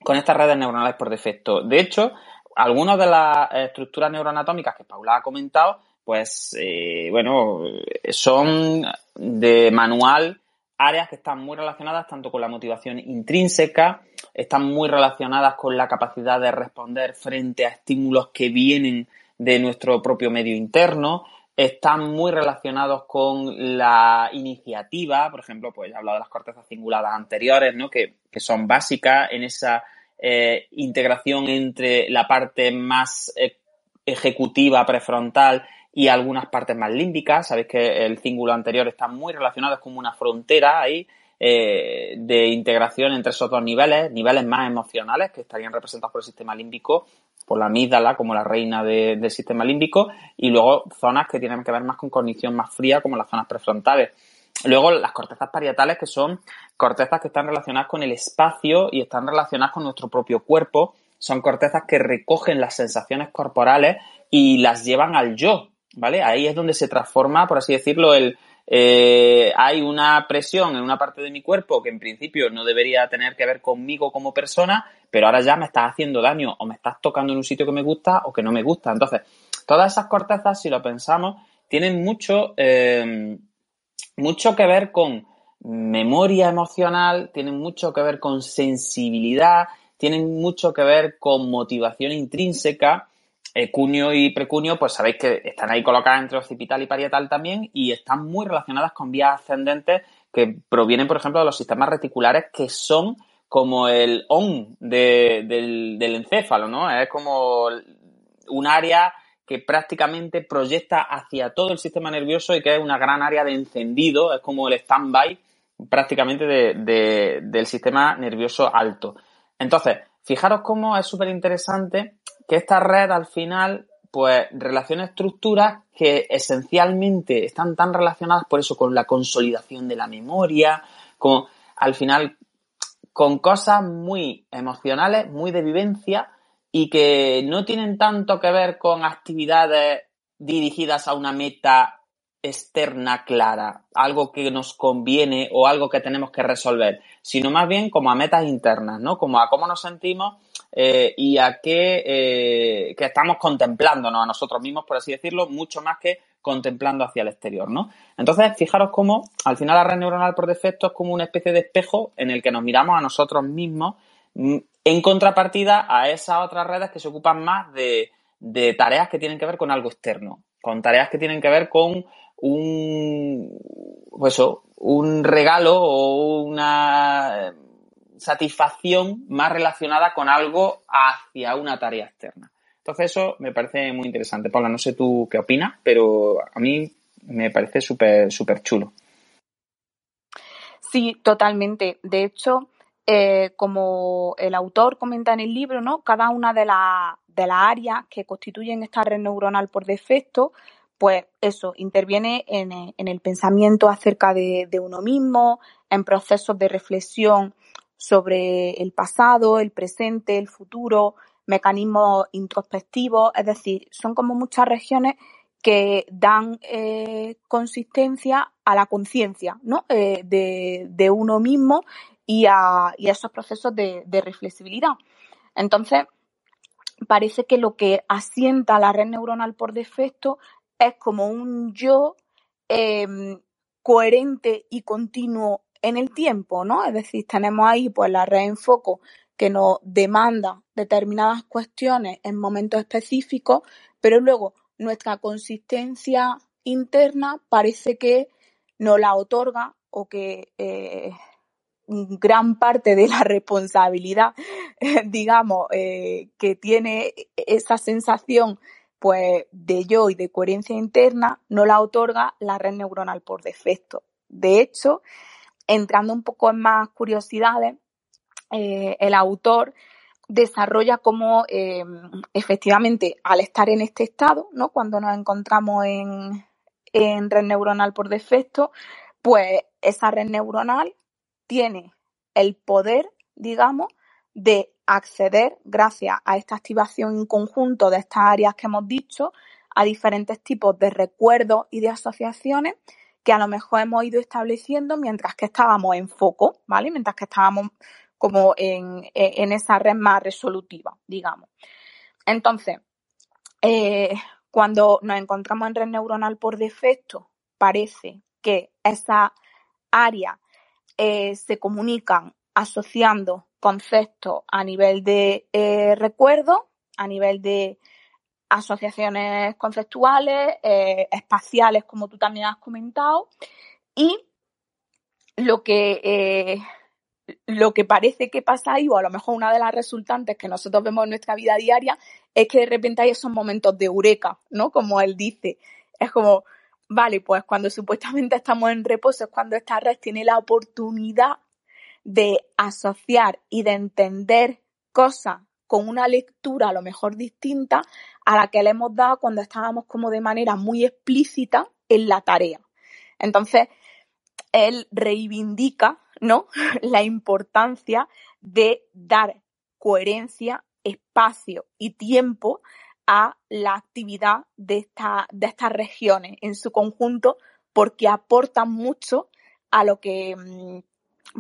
S2: con estas redes neuronales por defecto. De hecho, algunas de las estructuras neuroanatómicas que Paula ha comentado pues eh, bueno, son de manual áreas que están muy relacionadas tanto con la motivación intrínseca, están muy relacionadas con la capacidad de responder frente a estímulos que vienen de nuestro propio medio interno, están muy relacionados con la iniciativa, por ejemplo, pues he hablado de las cortezas cinguladas anteriores, ¿no? que, son básicas en esa eh, integración entre la parte más eh, ejecutiva prefrontal y algunas partes más límbicas. Sabéis que el cíngulo anterior está muy relacionado, es como una frontera ahí eh, de integración entre esos dos niveles, niveles más emocionales que estarían representados por el sistema límbico, por la amígdala como la reina del sistema límbico, y luego zonas que tienen que ver más con cognición más fría, como las zonas prefrontales. Luego las cortezas parietales, que son cortezas que están relacionadas con el espacio y están relacionadas con nuestro propio cuerpo. Son cortezas que recogen las sensaciones corporales y las llevan al yo, ¿vale? Ahí es donde se transforma, por así decirlo, el, eh, hay una presión en una parte de mi cuerpo que en principio no debería tener que ver conmigo como persona, pero ahora ya me estás haciendo daño o me estás tocando en un sitio que me gusta o que no me gusta. Entonces, todas esas cortezas, si lo pensamos, tienen mucho, eh, mucho que ver con memoria emocional, tienen mucho que ver con sensibilidad, tienen mucho que ver con motivación intrínseca cunio y precunio, pues sabéis que están ahí colocadas entre occipital y parietal también y están muy relacionadas con vías ascendentes que provienen, por ejemplo, de los sistemas reticulares que son como el on del, encéfalo, ¿no? Es como un área que prácticamente proyecta hacia todo el sistema nervioso y que es una gran área de encendido, es como el stand-by prácticamente del sistema nervioso alto. Entonces, fijaros cómo es súper interesante que esta red al final pues relaciona estructuras que esencialmente están tan relacionadas por eso con la consolidación de la memoria, con al final con cosas muy emocionales, muy de vivencia y que no tienen tanto que ver con actividades dirigidas a una meta externa clara, algo que nos conviene o algo que tenemos que resolver, sino más bien como a metas internas, ¿no? Como a cómo nos sentimos eh, y a qué eh, que estamos contemplándonos a nosotros mismos, por así decirlo, mucho más que contemplando hacia el exterior, ¿no? Entonces, fijaros cómo al final la red neuronal por defecto es como una especie de espejo en el que nos miramos a nosotros mismos mm, en contrapartida a esas otras redes que se ocupan más de, de tareas que tienen que ver con algo externo, con tareas que tienen que ver con un, pues un regalo o una satisfacción más relacionada con algo hacia una tarea externa. Entonces eso me parece muy interesante. Paula, no sé tú qué opinas, pero a mí me parece súper súper chulo.
S3: Sí, totalmente. De hecho, eh, como el autor comenta en el libro, ¿no? Cada una de, de las áreas que constituyen esta red neuronal por defecto, pues eso, interviene en, el pensamiento acerca de, de, uno mismo, en procesos de reflexión sobre el pasado, el presente, el futuro, mecanismos introspectivos, es decir, son como muchas regiones que dan eh, consistencia a la conciencia ¿no? Eh, de, uno mismo y a, esos procesos de, reflexibilidad. Entonces, parece que lo que asienta la red neuronal por defecto es como un yo em, coherente y continuo en el tiempo, ¿no? Es decir, tenemos ahí pues la red en foco que nos demanda determinadas cuestiones en momentos específicos, pero luego nuestra consistencia interna parece que nos la otorga o que eh, gran parte de la [laughs] responsabilidad, digamos, eh, que tiene esa sensación pues de yo y de coherencia interna, no la otorga la red neuronal por defecto. De hecho, entrando un poco en más curiosidades, eh, el autor desarrolla cómo eh, efectivamente al estar en este estado, ¿no? cuando nos encontramos en, en red neuronal por defecto, pues esa red neuronal tiene el poder, digamos, de acceder, gracias a esta activación en conjunto de estas áreas que hemos dicho, a diferentes tipos de recuerdos y de asociaciones que a lo mejor hemos ido estableciendo mientras que estábamos en foco, ¿vale? Mientras que estábamos como en, esa red más resolutiva, digamos. Entonces, eh, cuando nos encontramos en red neuronal por defecto, parece que esas áreas eh, se comunican asociando conceptos a nivel de eh, recuerdo, a nivel de asociaciones conceptuales, espaciales, como tú también has comentado, y lo que lo que parece que pasa ahí, o a lo mejor una de las resultantes que nosotros vemos en nuestra vida diaria, es que de repente hay esos momentos de eureka, ¿no? Como él dice. Es como, vale, pues cuando supuestamente estamos en reposo es cuando esta red tiene la oportunidad de asociar y de entender cosas con una lectura a lo mejor distinta a la que le hemos dado cuando estábamos como de manera muy explícita en la tarea. Entonces, él reivindica ¿no? [laughs] la importancia de dar coherencia, espacio y tiempo a la actividad de, esta, de estas regiones en su conjunto porque aportan mucho a lo que mm,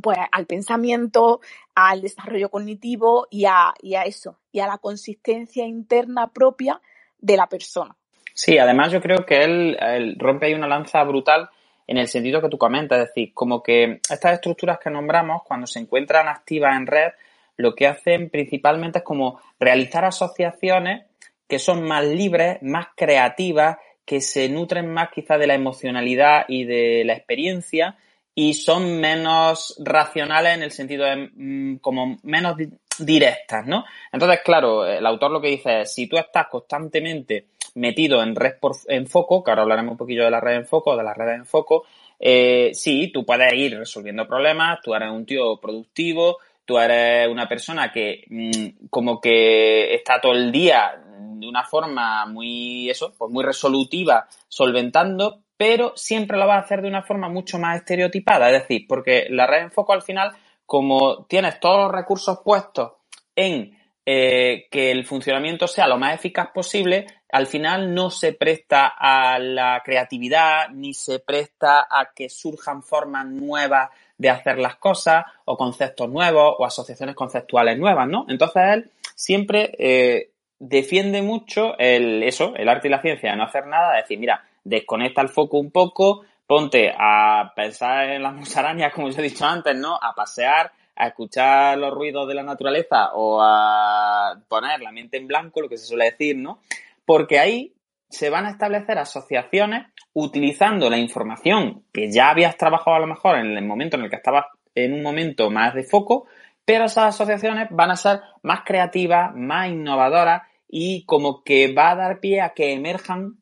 S3: pues al pensamiento, al desarrollo cognitivo y a, y a eso, y a la consistencia interna propia de la persona.
S2: Sí, además yo creo que él, él rompe ahí una lanza brutal en el sentido que tú comentas, es decir, como que estas estructuras que nombramos, cuando se encuentran activas en red, lo que hacen principalmente es como realizar asociaciones que son más libres, más creativas, que se nutren más quizás de la emocionalidad y de la experiencia y son menos racionales en el sentido de mm, como menos directas, ¿no? Entonces, claro, el autor lo que dice es, si tú estás constantemente metido en red por, en foco, que ahora hablaremos un poquillo de la red en foco, de las redes en foco, eh, sí, tú puedes ir resolviendo problemas, tú eres un tío productivo, tú eres una persona que mm, como que está todo el día de una forma muy, eso, pues muy resolutiva, solventando, pero siempre lo vas a hacer de una forma mucho más estereotipada, es decir, porque la red en foco al final, como tienes todos los recursos puestos en eh, que el funcionamiento sea lo más eficaz posible, al final no se presta a la creatividad ni se presta a que surjan formas nuevas de hacer las cosas o conceptos nuevos o asociaciones conceptuales nuevas, ¿no? Entonces él siempre eh, defiende mucho el, eso, el arte y la ciencia no hacer nada, de decir, mira, desconecta el foco un poco, ponte a pensar en las [laughs] musarañas, como os he dicho antes, ¿no? A pasear, a escuchar los ruidos de la naturaleza o a poner la mente en blanco, lo que se suele decir, ¿no? Porque ahí se van a establecer asociaciones utilizando la información que ya habías trabajado a lo mejor en el momento en el que estabas en un momento más de foco, pero esas asociaciones van a ser más creativas, más innovadoras y como que va a dar pie a que emerjan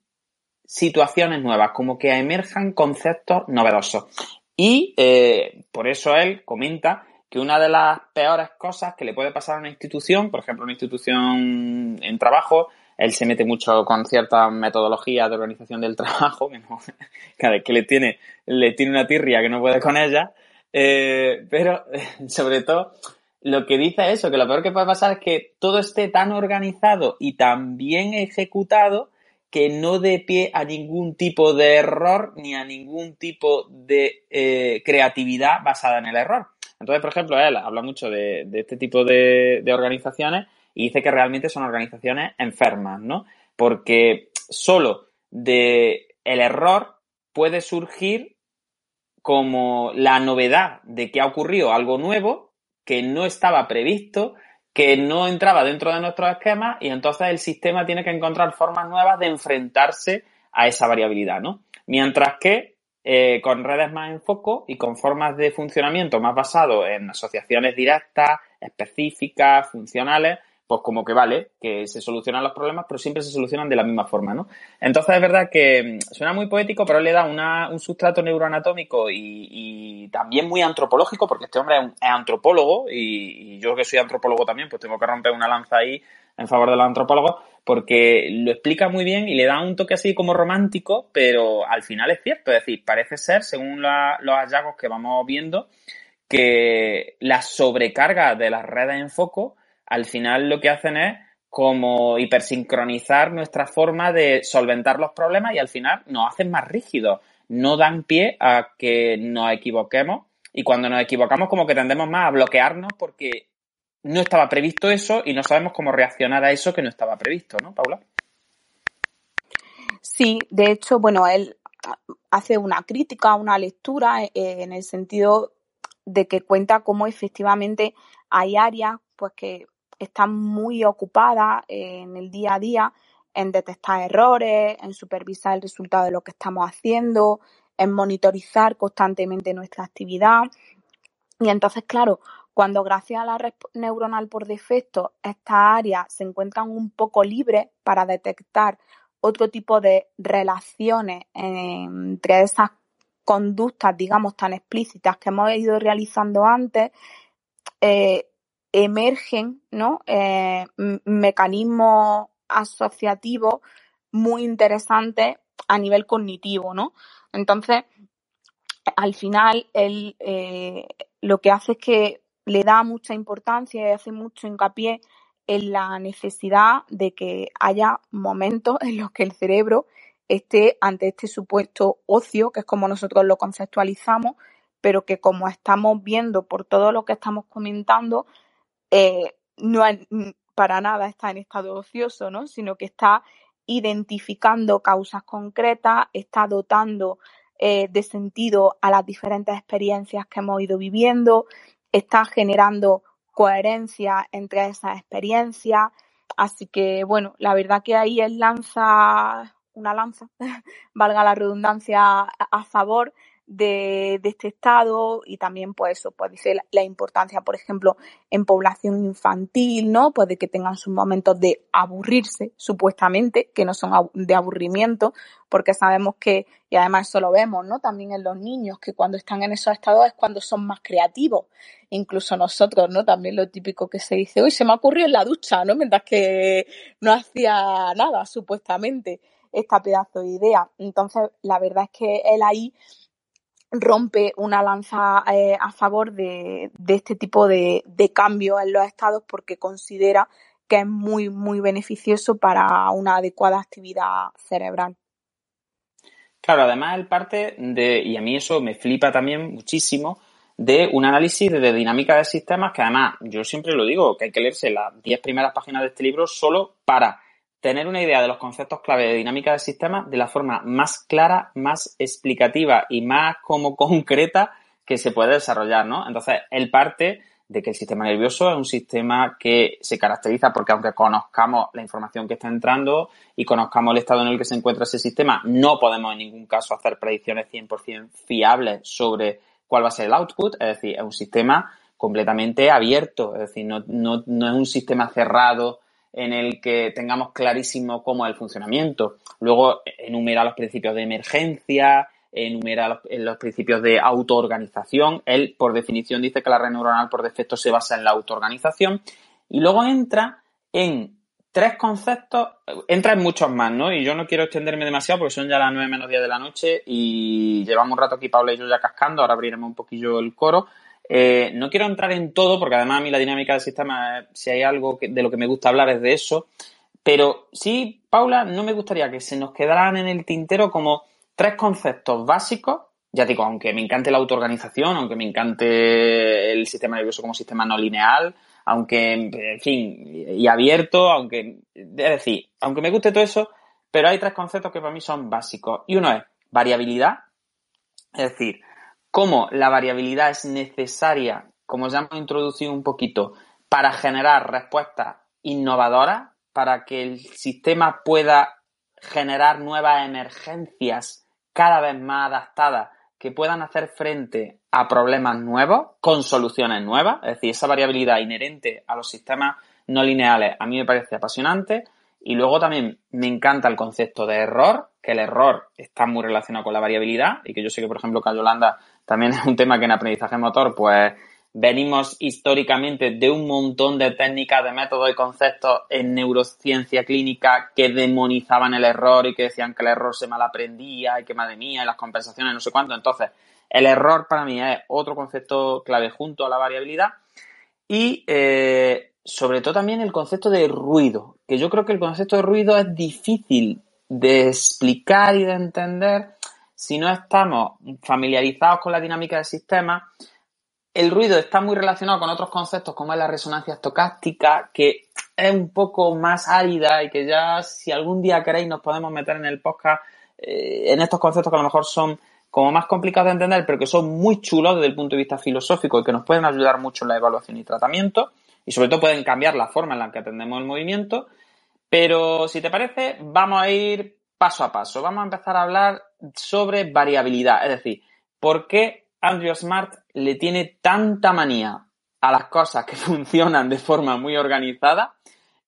S2: situaciones nuevas, como que emerjan conceptos novedosos. Y eh, por eso él comenta que una de las peores cosas que le puede pasar a una institución, por ejemplo, una institución en trabajo, él se mete mucho con ciertas metodologías de organización del [laughs] trabajo, que, no, que le tiene, le tiene una tirria que no puede con ella, eh, pero [laughs] sobre todo lo que dice es eso, que lo peor que puede pasar es que todo esté tan organizado y tan bien ejecutado que no dé pie a ningún tipo de error ni a ningún tipo de eh, creatividad basada en el error. Entonces, por ejemplo, él habla mucho de, este tipo de, organizaciones y dice que realmente son organizaciones enfermas, ¿no? Porque solo de el error puede surgir como la novedad de que ha ocurrido algo nuevo que no estaba previsto, que no entraba dentro de nuestros esquemas y entonces el sistema tiene que encontrar formas nuevas de enfrentarse a esa variabilidad, ¿no? Mientras que eh, con redes más en foco y con formas de funcionamiento más basado en asociaciones directas, específicas, funcionales, pues como que vale, que se solucionan los problemas, pero siempre se solucionan de la misma forma, ¿no? Entonces es verdad que mm, suena muy poético, pero le da un sustrato neuroanatómico y, también muy antropológico, porque este hombre es, antropólogo y, y, yo que soy antropólogo también, pues tengo que romper una lanza ahí en favor de los antropólogos, porque lo explica muy bien y le da un toque así como romántico, pero al final es cierto, es decir, parece ser, según los hallazgos que vamos viendo, que la sobrecarga de las redes en foco, al final lo que hacen es como hipersincronizar nuestra forma de solventar los problemas y al final nos hacen más rígidos, no dan pie a que nos equivoquemos y cuando nos equivocamos como que tendemos más a bloquearnos porque no estaba previsto eso y no sabemos cómo reaccionar a eso que no estaba previsto, ¿no, Paula?
S3: Sí, de hecho, bueno, él hace una crítica, una lectura eh, en el sentido de que cuenta cómo efectivamente hay áreas pues que están muy ocupadas en el día a día en detectar errores, en supervisar el resultado de lo que estamos haciendo, en monitorizar constantemente nuestra actividad. Y entonces, claro, cuando gracias a la red neuronal por defecto estas áreas se encuentran un poco libres para detectar otro tipo de relaciones entre esas conductas, digamos, tan explícitas que hemos ido realizando antes, eh, emergen ¿no? Eh, mecanismos asociativos muy interesantes a nivel cognitivo, ¿no? Entonces, al final, él eh, lo que hace es que le da mucha importancia y hace mucho hincapié en la necesidad de que haya momentos en los que el cerebro esté ante este supuesto ocio, que es como nosotros lo conceptualizamos, pero que como estamos viendo por todo lo que estamos comentando, eh, no para nada está en estado ocioso, ¿no? sino que está identificando causas concretas, está dotando eh, de sentido a las diferentes experiencias que hemos ido viviendo, está generando coherencia entre esas experiencias. Así que, bueno, la verdad que ahí él lanza una lanza, [laughs] valga la redundancia, a favor de, este estado y también pues eso, pues dice la, importancia, por ejemplo, en población infantil, ¿no? Pues de que tengan sus momentos de aburrirse, supuestamente, que no son de aburrimiento, porque sabemos que, y además eso lo vemos, ¿no? También en los niños, que cuando están en esos estados es cuando son más creativos. Incluso nosotros, ¿no? También lo típico que se dice, uy, se me ocurrió en la ducha, ¿no? Mientras que no hacía nada, supuestamente, esta pedazo de idea. Entonces, la verdad es que él ahí rompe una lanza eh, a favor de, este tipo de, de cambios en los estados porque considera que es muy, muy beneficioso para una adecuada actividad cerebral.
S2: Claro, además él parte de, y a mí eso me flipa también muchísimo, de un análisis de, dinámica de sistemas que además, yo siempre lo digo, que hay que leerse las 10 primeras páginas de este libro solo para tener una idea de los conceptos clave de dinámica del sistema de la forma más clara, más explicativa y más como concreta que se puede desarrollar, ¿no? Entonces, él parte de que el sistema nervioso es un sistema que se caracteriza porque aunque conozcamos la información que está entrando y conozcamos el estado en el que se encuentra ese sistema, no podemos en ningún caso hacer predicciones 100% fiables sobre cuál va a ser el output, es decir, es un sistema completamente abierto, es decir, no, no, no es un sistema cerrado en el que tengamos clarísimo cómo es el funcionamiento. Luego enumera los principios de emergencia, enumera los, los principios de autoorganización. Él, por definición, dice que la red neuronal por defecto se basa en la autoorganización. Y luego entra en tres conceptos, entra en muchos más, ¿no? Y yo no quiero extenderme demasiado porque son ya las nueve menos diez de la noche y llevamos un rato aquí Paula y yo ya cascando, ahora abriremos un poquillo el coro. Eh, no quiero entrar en todo porque además a mí la dinámica del sistema, si hay algo de lo que me gusta hablar es de eso. Pero sí, Paula, no me gustaría que se nos quedaran en el tintero como tres conceptos básicos. Ya digo, aunque me encante la autoorganización, aunque me encante el sistema nervioso como sistema no lineal, aunque, en fin, y abierto, aunque, es decir, aunque me guste todo eso, pero hay tres conceptos que para mí son básicos. Y uno es variabilidad, es decir, cómo la variabilidad es necesaria, como ya hemos introducido un poquito, para generar respuestas innovadoras, para que el sistema pueda generar nuevas emergencias cada vez más adaptadas que puedan hacer frente a problemas nuevos con soluciones nuevas, es decir, esa variabilidad inherente a los sistemas no lineales a mí me parece apasionante. Y luego también me encanta el concepto de error, que el error está muy relacionado con la variabilidad y que yo sé que, por ejemplo, que Yolanda también es un tema que en aprendizaje motor, pues venimos históricamente de un montón de técnicas, de métodos y conceptos en neurociencia clínica que demonizaban el error y que decían que el error se mal aprendía y que madre mía y las compensaciones no sé cuánto. Entonces, el error para mí es otro concepto clave junto a la variabilidad y eh, sobre todo también el concepto de ruido, que yo creo que el concepto de ruido es difícil de explicar y de entender si no estamos familiarizados con la dinámica del sistema el ruido está muy relacionado con otros conceptos como es la resonancia estocástica, que es un poco más árida y que ya si algún día queréis nos podemos meter en el podcast eh, en estos conceptos que a lo mejor son como más complicados de entender, pero que son muy chulos desde el punto de vista filosófico y que nos pueden ayudar mucho en la evaluación y tratamiento y sobre todo pueden cambiar la forma en la que atendemos el movimiento. Pero si te parece, vamos a ir paso a paso. Vamos a empezar a hablar sobre variabilidad, es decir, por qué Andrew Smart le tiene tanta manía a las cosas que [laughs] funcionan de forma muy organizada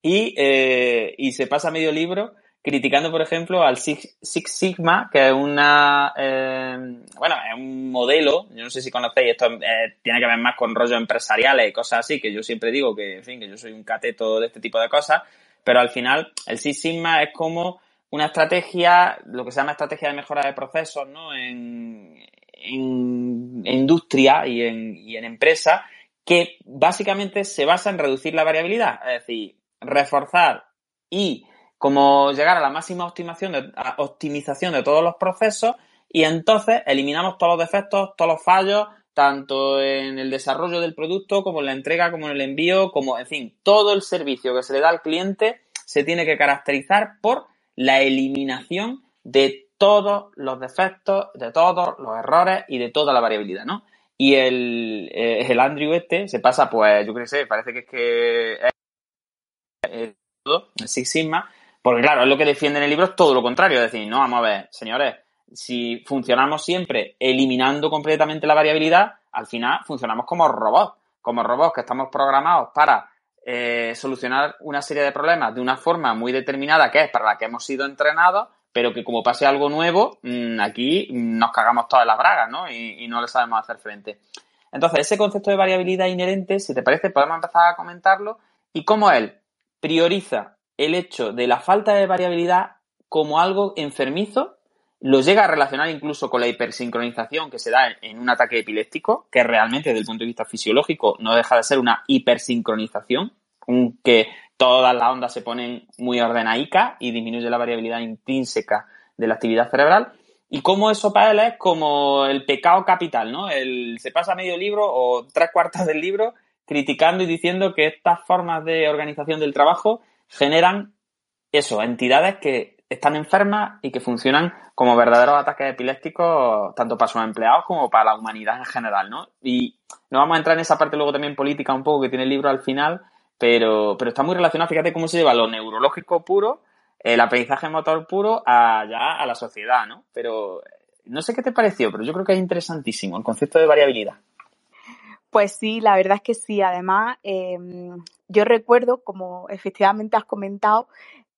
S2: y, eh, y se pasa medio libro criticando, por ejemplo, al Six, Sigma, que es una, eh, bueno, es un modelo, yo no sé si conocéis, esto eh, tiene que ver más con rollos empresariales y cosas así, que yo siempre digo que, en fin, que yo soy un cateto de este tipo de cosas, pero al final el Six Sigma es como una estrategia, lo que se llama estrategia de mejora de procesos, ¿no? En, industria y en, y empresa que básicamente se basa en reducir la variabilidad, es decir, reforzar y como llegar a la máxima optimización optimización de todos los procesos y entonces eliminamos todos los defectos, todos los fallos, tanto en el desarrollo del producto como en la entrega, como en el envío, como, en fin, todo el servicio que se le da al cliente se tiene que caracterizar por la eliminación de todos los defectos, de todos los errores y de toda la variabilidad, ¿no? Y el, eh, Andrew este se pasa, pues, yo que sé, parece que es que es todo, el Six Sigma, porque claro, es lo que defiende en el libro es todo lo contrario, es decir, no, vamos a ver, señores, si funcionamos siempre eliminando completamente la variabilidad, al final funcionamos como robots, como robots que estamos programados para eh, solucionar una serie de problemas de una forma muy determinada, que es para la que hemos sido entrenados, pero que como pase algo nuevo, mm, aquí nos cagamos todas las bragas, ¿no? Y, no le sabemos hacer frente. Entonces, ese concepto de variabilidad inherente, si te parece, podemos empezar a comentarlo y cómo él prioriza el hecho de la falta de variabilidad como algo enfermizo, lo llega a relacionar incluso con la hipersincronización que se da en un ataque epiléptico, que realmente desde el punto de vista fisiológico no deja de ser una hipersincronización, que todas las ondas se ponen muy ordenadicas y disminuye la variabilidad intrínseca de la actividad cerebral. Y cómo eso para él es como el pecado capital, ¿no? El, se pasa medio libro o tres cuartos del libro criticando y diciendo que estas formas de organización del trabajo generan eso, entidades que están enfermas y que funcionan como verdaderos ataques epilépticos tanto para sus empleados como para la humanidad en general, ¿no? Y no vamos a entrar en esa parte luego también política un poco que tiene el libro al final, pero, pero está muy relacionado, fíjate cómo se lleva lo neurológico puro, el aprendizaje motor puro, allá a la sociedad, ¿no? Pero no sé qué te pareció, pero yo creo que es interesantísimo el concepto de variabilidad.
S3: Pues sí, la verdad es que sí. Además, em, yo recuerdo, como efectivamente has comentado,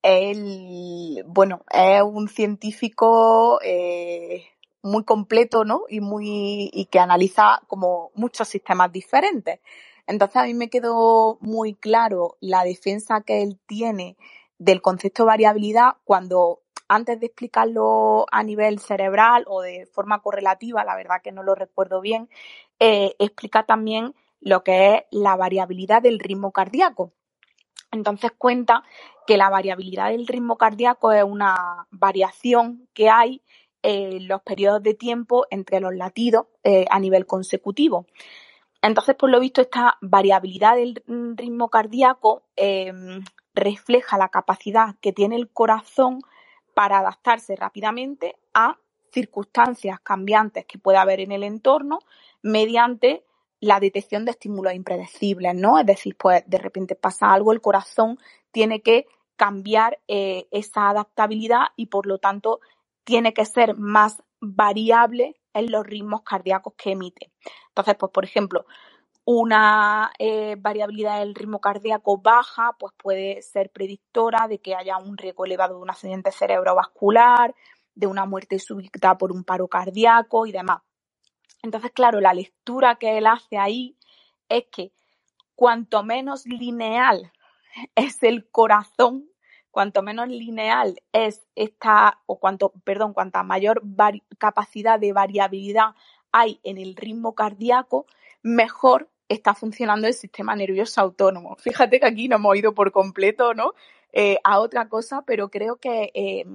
S3: él, bueno, es un científico eh, muy completo, ¿no? Y muy, y que analiza como muchos sistemas diferentes. Entonces a mí me quedó muy claro la defensa que él tiene del concepto de variabilidad cuando antes de explicarlo a nivel cerebral o de forma correlativa, la verdad que no lo recuerdo bien, eh, explica también lo que es la variabilidad del ritmo cardíaco. Entonces cuenta que la variabilidad del ritmo cardíaco es una variación que hay en los periodos de tiempo entre los latidos eh, a nivel consecutivo. Entonces, por lo visto, esta variabilidad del ritmo cardíaco em, refleja la capacidad que tiene el corazón para adaptarse rápidamente a circunstancias cambiantes que pueda haber en el entorno mediante la detección de estímulos impredecibles, ¿no? Es decir, pues de repente pasa algo, el corazón tiene que cambiar eh, esa adaptabilidad y por lo tanto tiene que ser más variable en los ritmos cardíacos que emite. Entonces, pues por ejemplo, una eh, variabilidad del ritmo cardíaco baja, pues puede ser predictora de que haya un riesgo elevado de un accidente cerebrovascular, de una muerte súbita por un paro cardíaco y demás. Entonces, claro, la lectura que él hace ahí es que cuanto menos lineal [laughs] es el corazón, cuanto menos lineal es esta, o cuanto, perdón, cuanta mayor capacidad de variabilidad hay en el ritmo cardíaco, mejor está funcionando el sistema nervioso autónomo. [laughs] Fíjate que aquí no hemos ido por completo, ¿no? Eh, a otra cosa, pero creo que eh,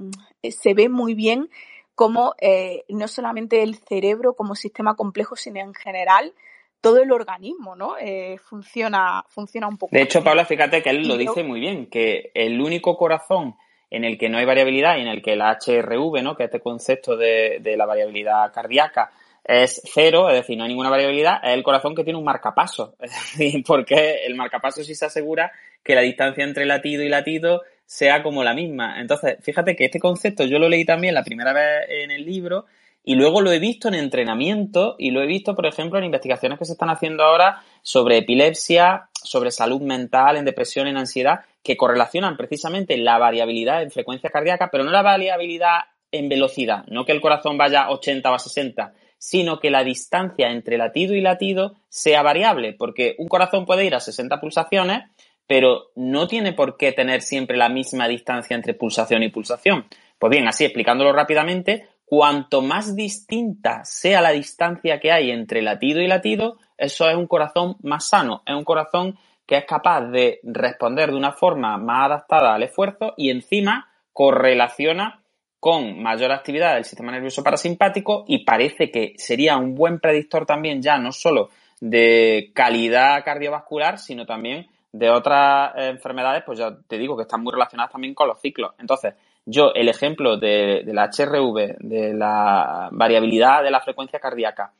S3: se ve muy bien cómo eh, no solamente el cerebro como sistema complejo, sino en general todo el organismo, ¿no? Eh, funciona, funciona un poco.
S2: De hecho, Paula, fíjate que él lo dice muy bien, que el único corazón en el que no hay variabilidad y en el que la HRV, ¿no? Que este concepto de, de la variabilidad cardíaca es cero, es decir, no hay ninguna variabilidad, es el corazón que tiene un marcapaso. [laughs] Es decir, porque el marcapaso sí se asegura que la distancia entre latido y latido sea como la misma. Entonces, fíjate que este concepto yo lo leí también la primera vez en el libro y luego lo he visto en entrenamiento y lo he visto, por ejemplo, en investigaciones que se están haciendo ahora sobre epilepsia, sobre salud mental, en depresión, en ansiedad, que correlacionan precisamente la variabilidad en frecuencia cardíaca, pero no la variabilidad en velocidad, no que el corazón vaya a 80 o a 60, sino que la distancia entre latido y latido sea variable, porque un corazón puede ir a 60 pulsaciones, pero no tiene por qué tener siempre la misma distancia entre pulsación y pulsación. Pues bien, así explicándolo rápidamente, cuanto más distinta sea la distancia que hay entre latido y latido, eso es un corazón más sano, es un corazón que es capaz de responder de una forma más adaptada al esfuerzo y encima correlaciona con mayor actividad del sistema nervioso parasimpático y parece que sería un buen predictor también ya no solo de calidad cardiovascular, sino también de otras enfermedades, pues ya te digo que están muy relacionadas también con los ciclos. Entonces, yo el ejemplo de, la HRV, de la variabilidad de la frecuencia cardíaca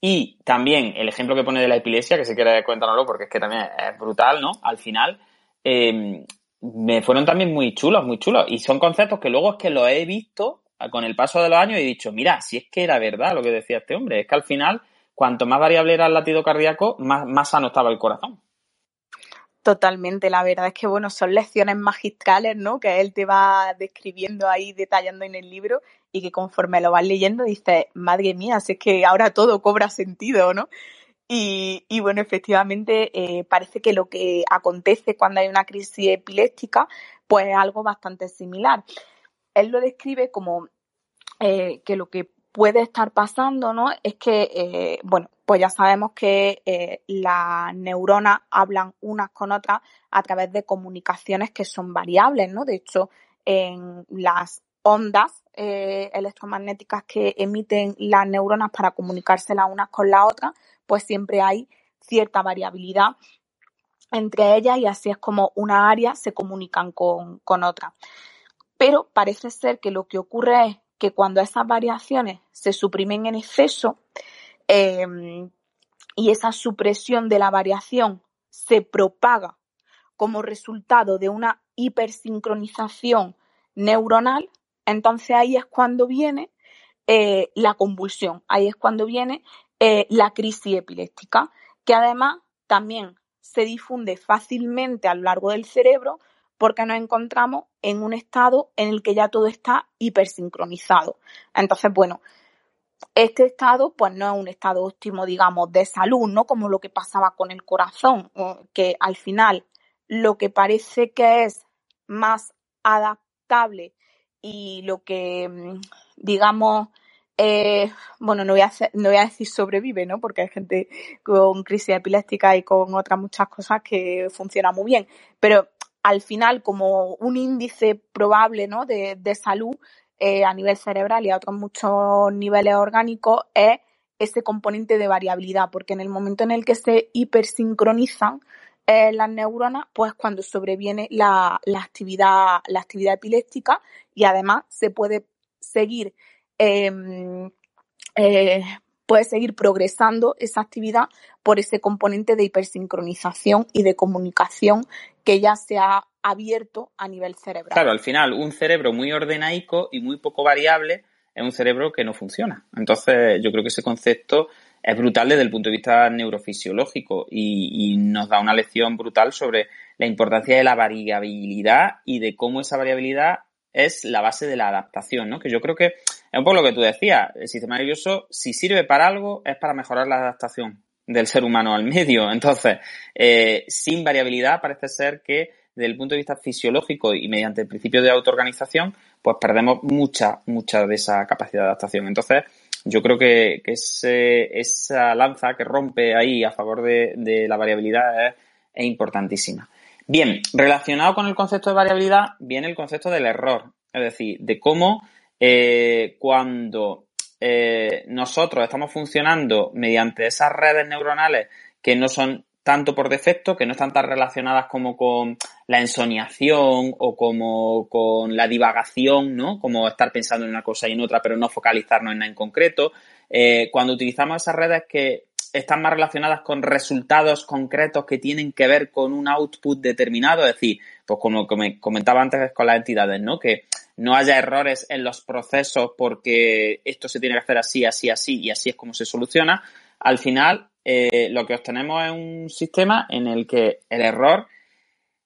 S2: y también el ejemplo que pone de la epilepsia, que si quieres cuéntanoslo porque es que también es brutal, ¿no? Al final, em, me fueron también muy chulos, muy chulos. Y son conceptos que luego es que los he visto con el paso de los años y he dicho, mira, si es que era verdad lo que decía este hombre, es que al final, cuanto más variable era el latido cardíaco, más, más sano estaba el corazón.
S3: Totalmente, la verdad es que bueno, son lecciones magistrales, ¿no? Que él te va describiendo ahí, detallando en el libro y que conforme lo vas leyendo dices, madre mía, si es que ahora todo cobra sentido, ¿no? Y, bueno, efectivamente eh, parece que lo que acontece cuando hay una crisis epiléptica, pues es algo bastante similar. Él lo describe como eh, que lo que puede estar pasando, ¿no? Es que, eh, bueno, pues ya sabemos que eh, las neuronas hablan unas con otras a través de comunicaciones que son variables, ¿no? De hecho, en las ondas eh, electromagnéticas que emiten las neuronas para comunicarse las unas con las otras, pues siempre hay cierta variabilidad entre ellas y así es como una área se comunican con, con otra. Pero parece ser que lo que ocurre es que cuando esas variaciones se suprimen en exceso em, y esa supresión de la variación se propaga como resultado de una hipersincronización neuronal, entonces ahí es cuando viene eh, la convulsión, ahí es cuando viene eh, la crisis epiléptica, que además también se difunde fácilmente a lo largo del cerebro porque nos encontramos en un estado en el que ya todo está hipersincronizado. Entonces, bueno, este estado, pues no es un estado óptimo, digamos, de salud, ¿no? Como lo que pasaba con el corazón, que al final lo que parece que es más adaptable y lo que, mm, digamos, eh, bueno, no voy, a no voy a decir sobrevive, ¿no? Porque hay gente con crisis epiléptica y con otras muchas cosas que funciona muy bien. Pero al final, como un índice probable, ¿no? De, salud eh, a nivel cerebral y a otros muchos niveles orgánicos es ese componente de variabilidad, porque en el momento en el que se hipersincronizan eh, las neuronas, pues cuando sobreviene la, la, actividad, la actividad epiléptica y además se puede seguir em, eh, puede seguir progresando esa actividad por ese componente de hipersincronización y de comunicación que ya se ha abierto a nivel cerebral.
S2: Claro, al final, un cerebro muy ordenaico y muy poco variable es un cerebro que no funciona. Entonces, yo creo que ese concepto es brutal desde el punto de vista neurofisiológico y, y, nos da una lección brutal sobre la importancia de la variabilidad y de cómo esa variabilidad es la base de la adaptación, ¿no? Que yo creo que es un poco lo que tú decías. El sistema nervioso, si sirve para algo, es para mejorar la adaptación del ser humano al medio. [laughs] Entonces, eh, sin variabilidad parece ser que desde el punto de vista fisiológico y mediante el principio de autoorganización, pues perdemos mucha, mucha de esa capacidad de adaptación. Entonces, yo creo que, que ese, esa lanza que rompe ahí a favor de, la variabilidad es, es importantísima. Bien, relacionado con el concepto de variabilidad viene el concepto del error, es decir, de cómo eh, cuando eh, nosotros estamos funcionando mediante esas redes neuronales que no son tanto por defecto, que no están tan relacionadas como con la ensoñación o como con la divagación, ¿no? Como estar pensando en una cosa y en otra, pero no focalizarnos en nada en concreto. Eh, cuando utilizamos esas redes que están más relacionadas con resultados concretos que tienen que ver con un output determinado, es decir, pues como comentaba antes con las entidades, ¿no? Que no haya errores en los procesos porque esto se tiene que hacer así, así, así y así es como se soluciona. Al final, eh, lo que obtenemos es un sistema en el que el error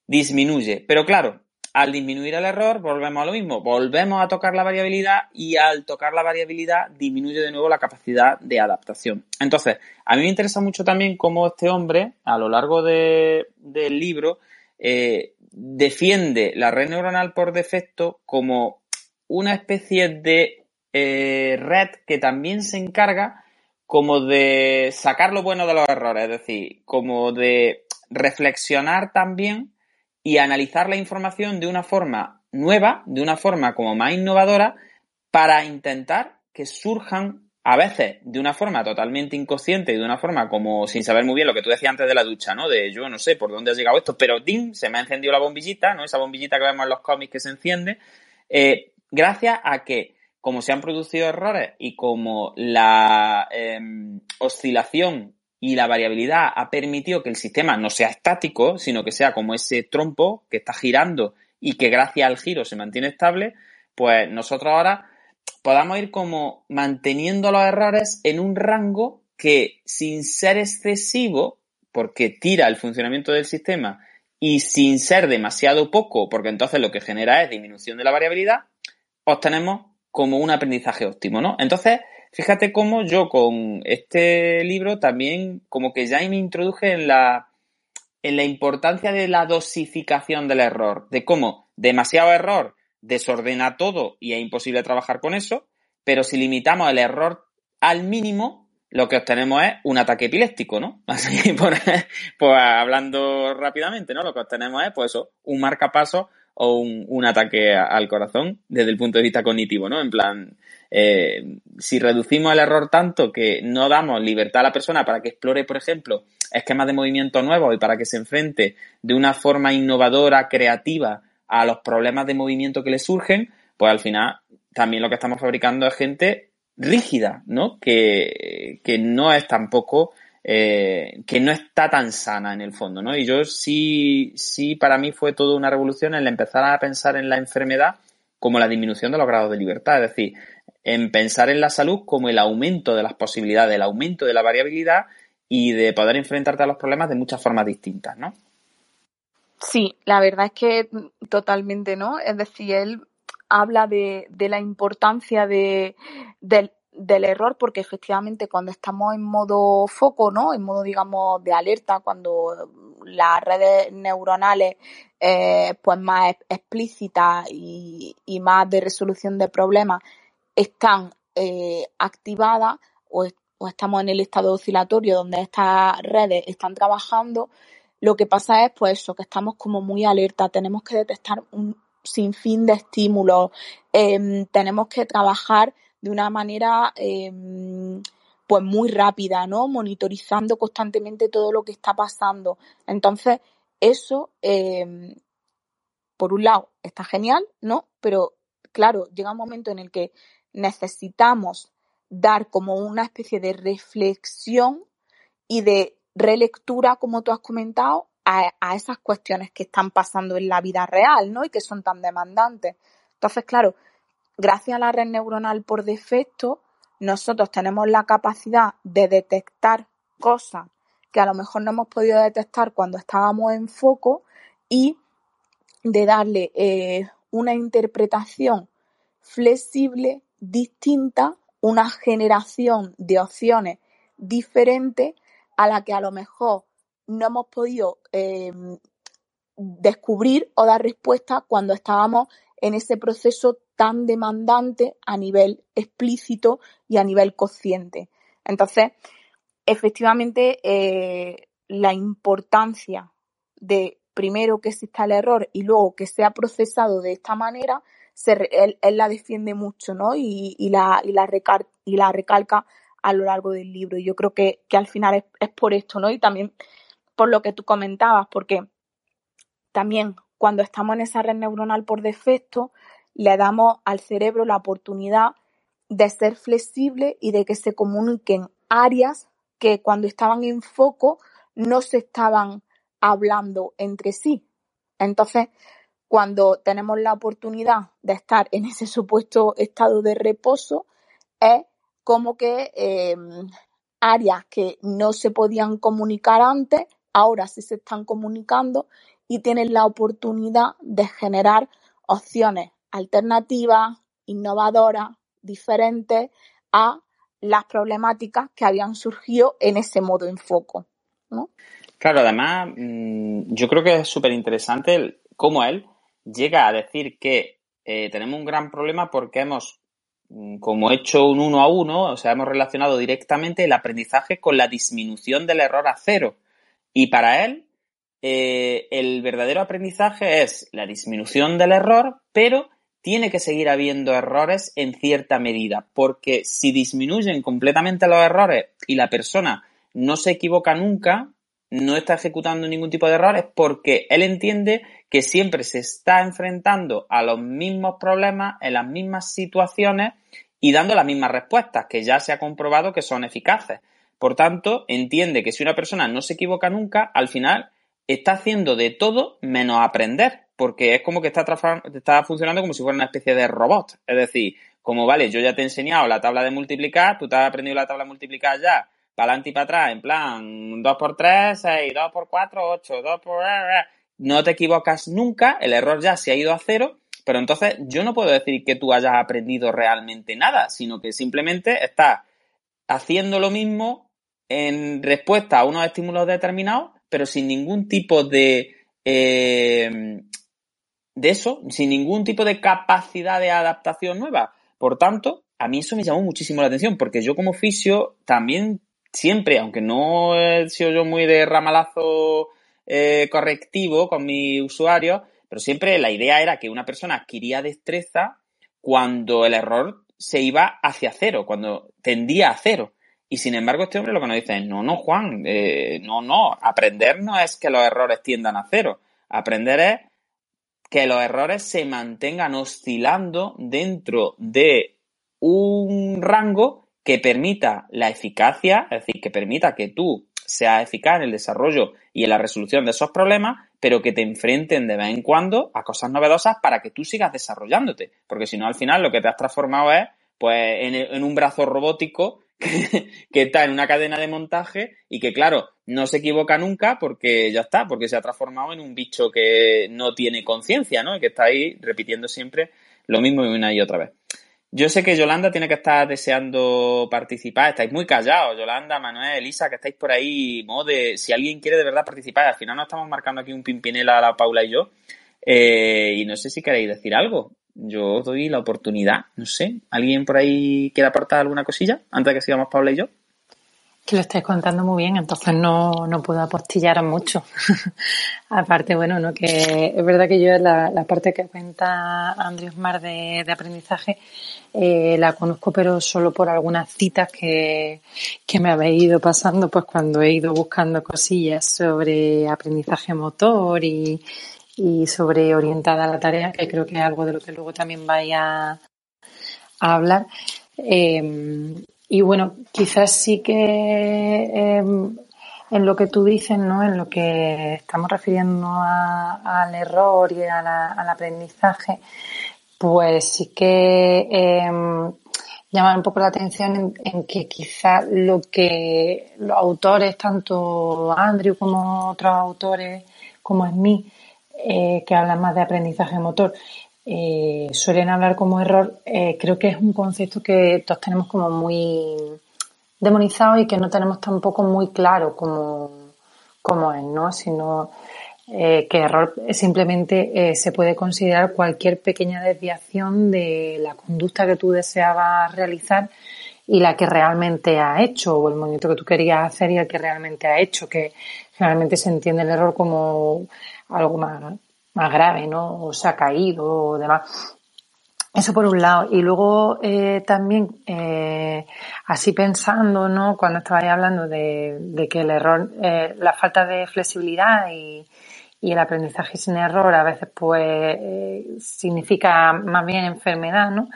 S2: disminuye. Pero claro, al disminuir el error, volvemos a lo mismo, volvemos a tocar la variabilidad y al tocar la variabilidad disminuye de nuevo la capacidad de adaptación. Entonces, a mí me interesa mucho también cómo este hombre, a lo largo del libro, eh, defiende la red neuronal por defecto como una especie de eh, red que también se encarga como de sacar lo bueno de los errores, es decir, como de reflexionar también y analizar la información de una forma nueva, de una forma como más innovadora, para intentar que surjan a veces de una forma totalmente inconsciente y de una forma como sin saber muy bien lo que tú decías antes de la ducha, ¿no? De yo no sé por dónde ha llegado esto, pero ¡ding! se me ha encendido la bombillita, ¿no? Esa bombillita que vemos en los cómics que se enciende, eh, gracias a que como se han producido errores y como la eh, oscilación y la variabilidad ha permitido que el sistema no sea estático, sino que sea como ese trompo que está girando y que gracias al giro se mantiene estable, pues nosotros ahora podamos ir como manteniendo los errores en un rango que sin ser excesivo, porque tira el funcionamiento del sistema, y sin ser demasiado poco, porque entonces lo que genera es disminución de la variabilidad, obtenemos como un aprendizaje óptimo, ¿no? Entonces, Fíjate cómo yo con este libro también como que ya me introduje en la, en la importancia de la dosificación del error, de cómo demasiado error desordena todo y es imposible trabajar con eso, pero si limitamos el error al mínimo, lo que obtenemos es un ataque epiléptico, ¿no? [laughs] Así, pues hablando rápidamente, ¿no? Lo que obtenemos es, pues eso, un marcapaso o un, un ataque al corazón desde el punto de vista cognitivo, ¿no? En plan, eh, si reducimos el error tanto que no damos libertad a la persona para que explore, por ejemplo, esquemas de movimiento nuevos y para que se enfrente de una forma innovadora, creativa a los problemas de movimiento que le surgen, pues al final también lo que estamos fabricando es gente rígida, ¿no? Que, que no es tampoco, eh, que no está tan sana en el fondo, ¿no? Y yo sí, sí, para mí fue toda una revolución el empezar a pensar en la enfermedad como la disminución de los grados de libertad. Es decir, en pensar en la salud como el aumento de las posibilidades, el aumento de la variabilidad y de poder enfrentarte a los problemas de muchas formas distintas, ¿no?
S3: Sí, la verdad es que totalmente, ¿no? Es decir, él habla de, la importancia de, del del error porque efectivamente cuando estamos en modo foco, ¿no? En modo, digamos, de alerta, cuando las redes neuronales eh, pues más explícitas y, más de resolución de problemas están eh, activadas o, o estamos en el estado oscilatorio donde estas redes están trabajando, lo que pasa es pues eso, que estamos como muy alerta, tenemos que detectar un sinfín de estímulos, em, tenemos que trabajar de una manera em, pues muy rápida, ¿no? Monitorizando constantemente todo lo que está pasando. Entonces, eso, em, por un lado, está genial, ¿no? Pero claro, llega un momento en el que necesitamos dar como una especie de reflexión y de relectura, como tú has comentado, a, a, esas cuestiones que están pasando en la vida real, ¿no? Y que son tan demandantes. Entonces, claro, gracias a la red neuronal por defecto, nosotros tenemos la capacidad de detectar cosas que a lo mejor no hemos podido detectar cuando estábamos en foco y de darle eh, una interpretación flexible, distinta, una generación de opciones diferentes a la que a lo mejor no hemos podido eh, descubrir o dar respuesta cuando estábamos en ese proceso tan demandante a nivel explícito y a nivel consciente. Entonces, efectivamente, eh, la importancia de primero que exista el error y luego que sea procesado de esta manera, él, la defiende mucho, ¿no? Y, la, y, la y la recalca a lo largo del libro. Y yo creo que, al final es, es, por esto, ¿no? Y también por lo que tú comentabas, porque también cuando estamos en esa red neuronal por defecto, le damos al cerebro la oportunidad de ser flexible y de que se comuniquen áreas que cuando estaban en foco no se estaban hablando entre sí. Entonces, cuando tenemos la oportunidad de estar en ese supuesto estado de reposo, es como que em, áreas que no se podían comunicar antes, ahora sí se están comunicando y tienen la oportunidad de generar opciones alternativas, innovadoras, diferentes a las problemáticas que habían surgido en ese modo en foco. ¿no?
S2: Claro, además, mm, yo creo que es súper interesante cómo él llega a decir que eh, tenemos un gran problema porque hemos, como hecho un uno a uno, o sea, hemos relacionado directamente el aprendizaje con la disminución del error a cero. Y para él, eh, el verdadero aprendizaje es la disminución del error, pero tiene que seguir habiendo errores en cierta medida, porque si disminuyen completamente los errores y la persona no se equivoca nunca, no está ejecutando ningún tipo de errores porque él entiende que siempre se está enfrentando a los mismos problemas en las mismas situaciones y dando las mismas respuestas, que ya se ha comprobado que son eficaces. Por tanto, entiende que si una persona no se equivoca nunca, al final está haciendo de todo menos aprender, porque es como que está, funcionando como si fuera una especie de robot. Es decir, como vale, yo ya te he enseñado la tabla de multiplicar, tú te has aprendido la tabla de multiplicar ya, para adelante y para atrás, en plan 2 por 3, 6, 2 por 4, 8, 2 por... No te equivocas nunca, el error ya se ha ido a cero, pero entonces yo no puedo decir que tú hayas aprendido realmente nada, sino que simplemente estás haciendo lo mismo en respuesta a unos estímulos determinados pero sin ningún tipo de, eh, de eso, sin ningún tipo de capacidad de adaptación nueva. Por tanto, a mí eso me llamó muchísimo la atención, porque yo como fisio también siempre, aunque no he sido yo muy de ramalazo eh, correctivo con mi usuario, pero siempre la idea era que una persona adquiría destreza cuando el error se iba hacia cero, cuando tendía a cero. Y sin embargo, este hombre lo que nos dice es, no, no, Juan, eh, no, no, aprender no es que los errores tiendan a cero. Aprender es que los errores se mantengan oscilando dentro de un rango que permita la eficacia, es decir, que permita que tú seas eficaz en el desarrollo y en la resolución de esos problemas, pero que te enfrenten de vez en cuando a cosas novedosas para que tú sigas desarrollándote. Porque si no, al final lo que te has transformado es pues en, un brazo robótico [laughs] que, está en una cadena de montaje y que, claro, no se equivoca nunca porque ya está, porque se ha transformado en un bicho que no tiene conciencia, ¿no? Y que está ahí repitiendo siempre lo mismo una y otra vez. Yo sé que Yolanda tiene que estar deseando participar. Estáis muy callados, Yolanda, Manuel, Elisa, que estáis por ahí. Mode, si alguien quiere de verdad participar, al final no estamos marcando aquí un pimpinela a la Paula y yo. Eh, y no sé si queréis decir algo. Yo os doy la oportunidad, no sé. ¿Alguien por ahí quiere aportar alguna cosilla antes de que sigamos Paula y yo?
S4: Que lo estáis contando muy bien, entonces no, no puedo apostillar mucho. [laughs] Aparte, bueno, no que es verdad que yo la, la parte que cuenta Andrés Mar de, de aprendizaje eh, la conozco, pero solo por algunas citas que, que me habéis ido pasando, pues cuando he ido buscando cosillas sobre aprendizaje motor y, y sobre orientada a la tarea, que creo que es algo de lo que luego también vaya a, hablar. Eh, y bueno, quizás sí que eh, en lo que tú dices, ¿no? En lo que estamos refiriendo al error y al aprendizaje, pues sí que eh, llama un poco la atención en, que quizás lo que los autores, tanto Andrew como otros autores, como es mí, eh, que hablan más de aprendizaje motor, eh, suelen hablar como error, eh, creo que es un concepto que todos tenemos como muy demonizado y que no tenemos tampoco muy claro como, como es, ¿no? Sino eh, que error simplemente se puede considerar cualquier pequeña desviación de la conducta que tú deseabas realizar y la que realmente ha hecho, o el movimiento que tú querías hacer y el que realmente ha hecho, que generalmente se entiende el error como algo más más grave, ¿no? O se ha caído o demás. Eso por un lado. Y luego eh, también, eh, así pensando, ¿no? Cuando estabais hablando de, que el error, eh, la falta de flexibilidad y, y, el aprendizaje sin error a veces pues significa más bien enfermedad, ¿no?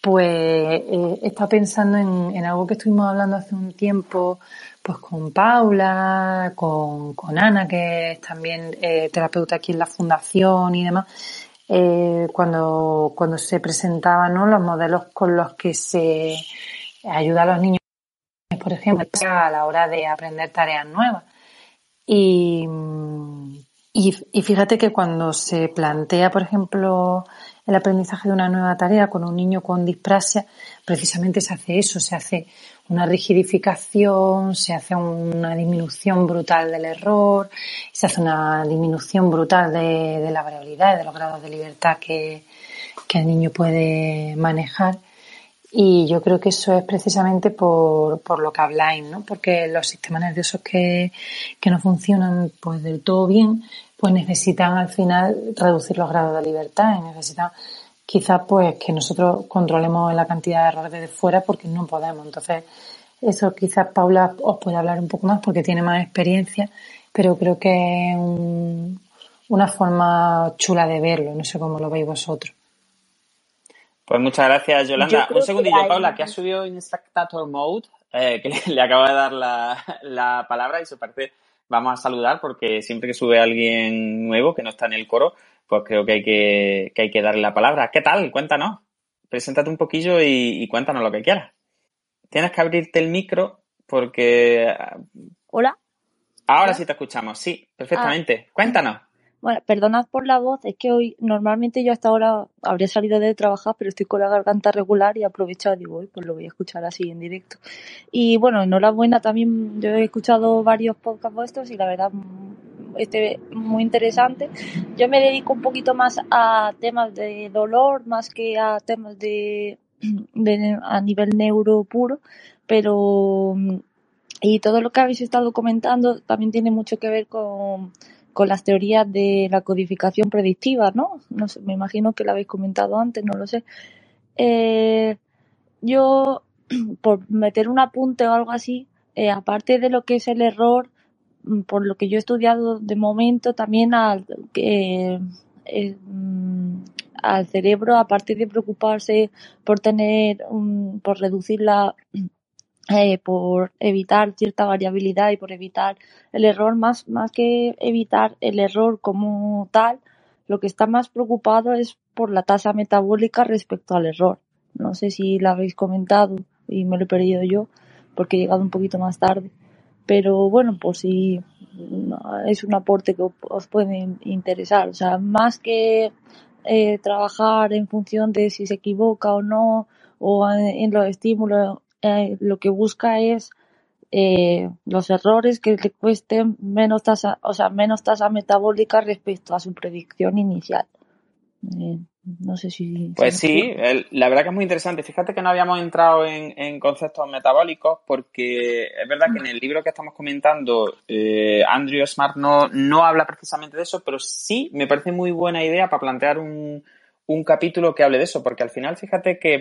S4: Pues he estado pensando en, en algo que estuvimos hablando hace un tiempo pues con Paula, con, con Ana, que es también eh, terapeuta aquí en la fundación y demás, eh, cuando, cuando se presentaban ¿no? los modelos con los que se ayuda a los niños, por ejemplo, a la hora de aprender tareas nuevas. Y, y, y fíjate que cuando se plantea, por ejemplo, el aprendizaje de una nueva tarea con un niño con disprasia, precisamente se hace eso, se hace una rigidificación, se hace una disminución brutal del error, se hace una disminución brutal de, la variabilidad de los grados de libertad que, el niño puede manejar. Y yo creo que eso es precisamente por, por lo que habláis, ¿no? Porque los sistemas nerviosos que, que no funcionan pues del todo bien, pues necesitan al final reducir los grados de libertad necesitan quizás pues que nosotros controlemos la cantidad de errores de fuera porque no podemos. Entonces, eso quizás Paula os puede hablar un poco más porque tiene más experiencia, pero creo que es una forma chula de verlo. No sé cómo lo veis vosotros.
S2: Pues muchas gracias, Yolanda. Un segundillo, Paula, que ha subido en Spectator Mode, eh, que [laughs] le, acabo de dar la, la palabra y su parte vamos a saludar porque siempre que sube alguien nuevo que no está en el coro, pues creo que hay que, que hay que darle la palabra. ¿Qué tal? Cuéntanos. Preséntate un poquillo y, cuéntanos lo que quieras. Tienes que abrirte el micro porque...
S5: Hola.
S2: Ahora sí te escuchamos, sí, perfectamente. Ah. Cuéntanos.
S5: Bueno, perdonad por la voz, es que hoy normalmente yo hasta ahora habría salido de trabajar, pero estoy con la garganta regular y aprovecho y digo, pues lo voy a escuchar así en directo. Y bueno, enhorabuena también, yo he escuchado varios podcasts vuestros y la verdad este muy interesante. Yo me dedico un poquito más a temas de dolor más que a temas de, de a nivel neuro puro, pero y todo lo que habéis estado comentando también tiene mucho que ver con con las teorías de la codificación predictiva, ¿no? No sé, me imagino que lo habéis comentado antes, no lo sé. Eh, yo, [clears throat] por meter un apunte o algo así, eh, aparte de lo que es el error, mm, por lo que yo he estudiado de momento, también al, eh, mm, al cerebro, aparte de preocuparse por tener, un, por reducir la eh, por evitar cierta variabilidad y por evitar el error, más, más que evitar el error como tal, lo que está más preocupado es por la tasa metabólica respecto al error. No sé si la habéis comentado y me lo he perdido yo porque he llegado un poquito más tarde. Pero bueno, pues sí, es un aporte que os puede interesar. O sea, más que eh, trabajar en función de si se equivoca o no, o en, los estímulos eh, lo que busca es eh, los errores que le cuesten menos tasa, o sea, menos tasa metabólica respecto a su predicción inicial. Eh, no sé si.
S2: Pues sí, la verdad que es muy interesante. Fíjate que no habíamos entrado en, conceptos metabólicos porque es verdad que en el libro que estamos comentando, eh, Andrew Smart no, no habla precisamente de eso, pero sí me parece muy buena idea para plantear un, un capítulo que hable de eso, porque al final fíjate que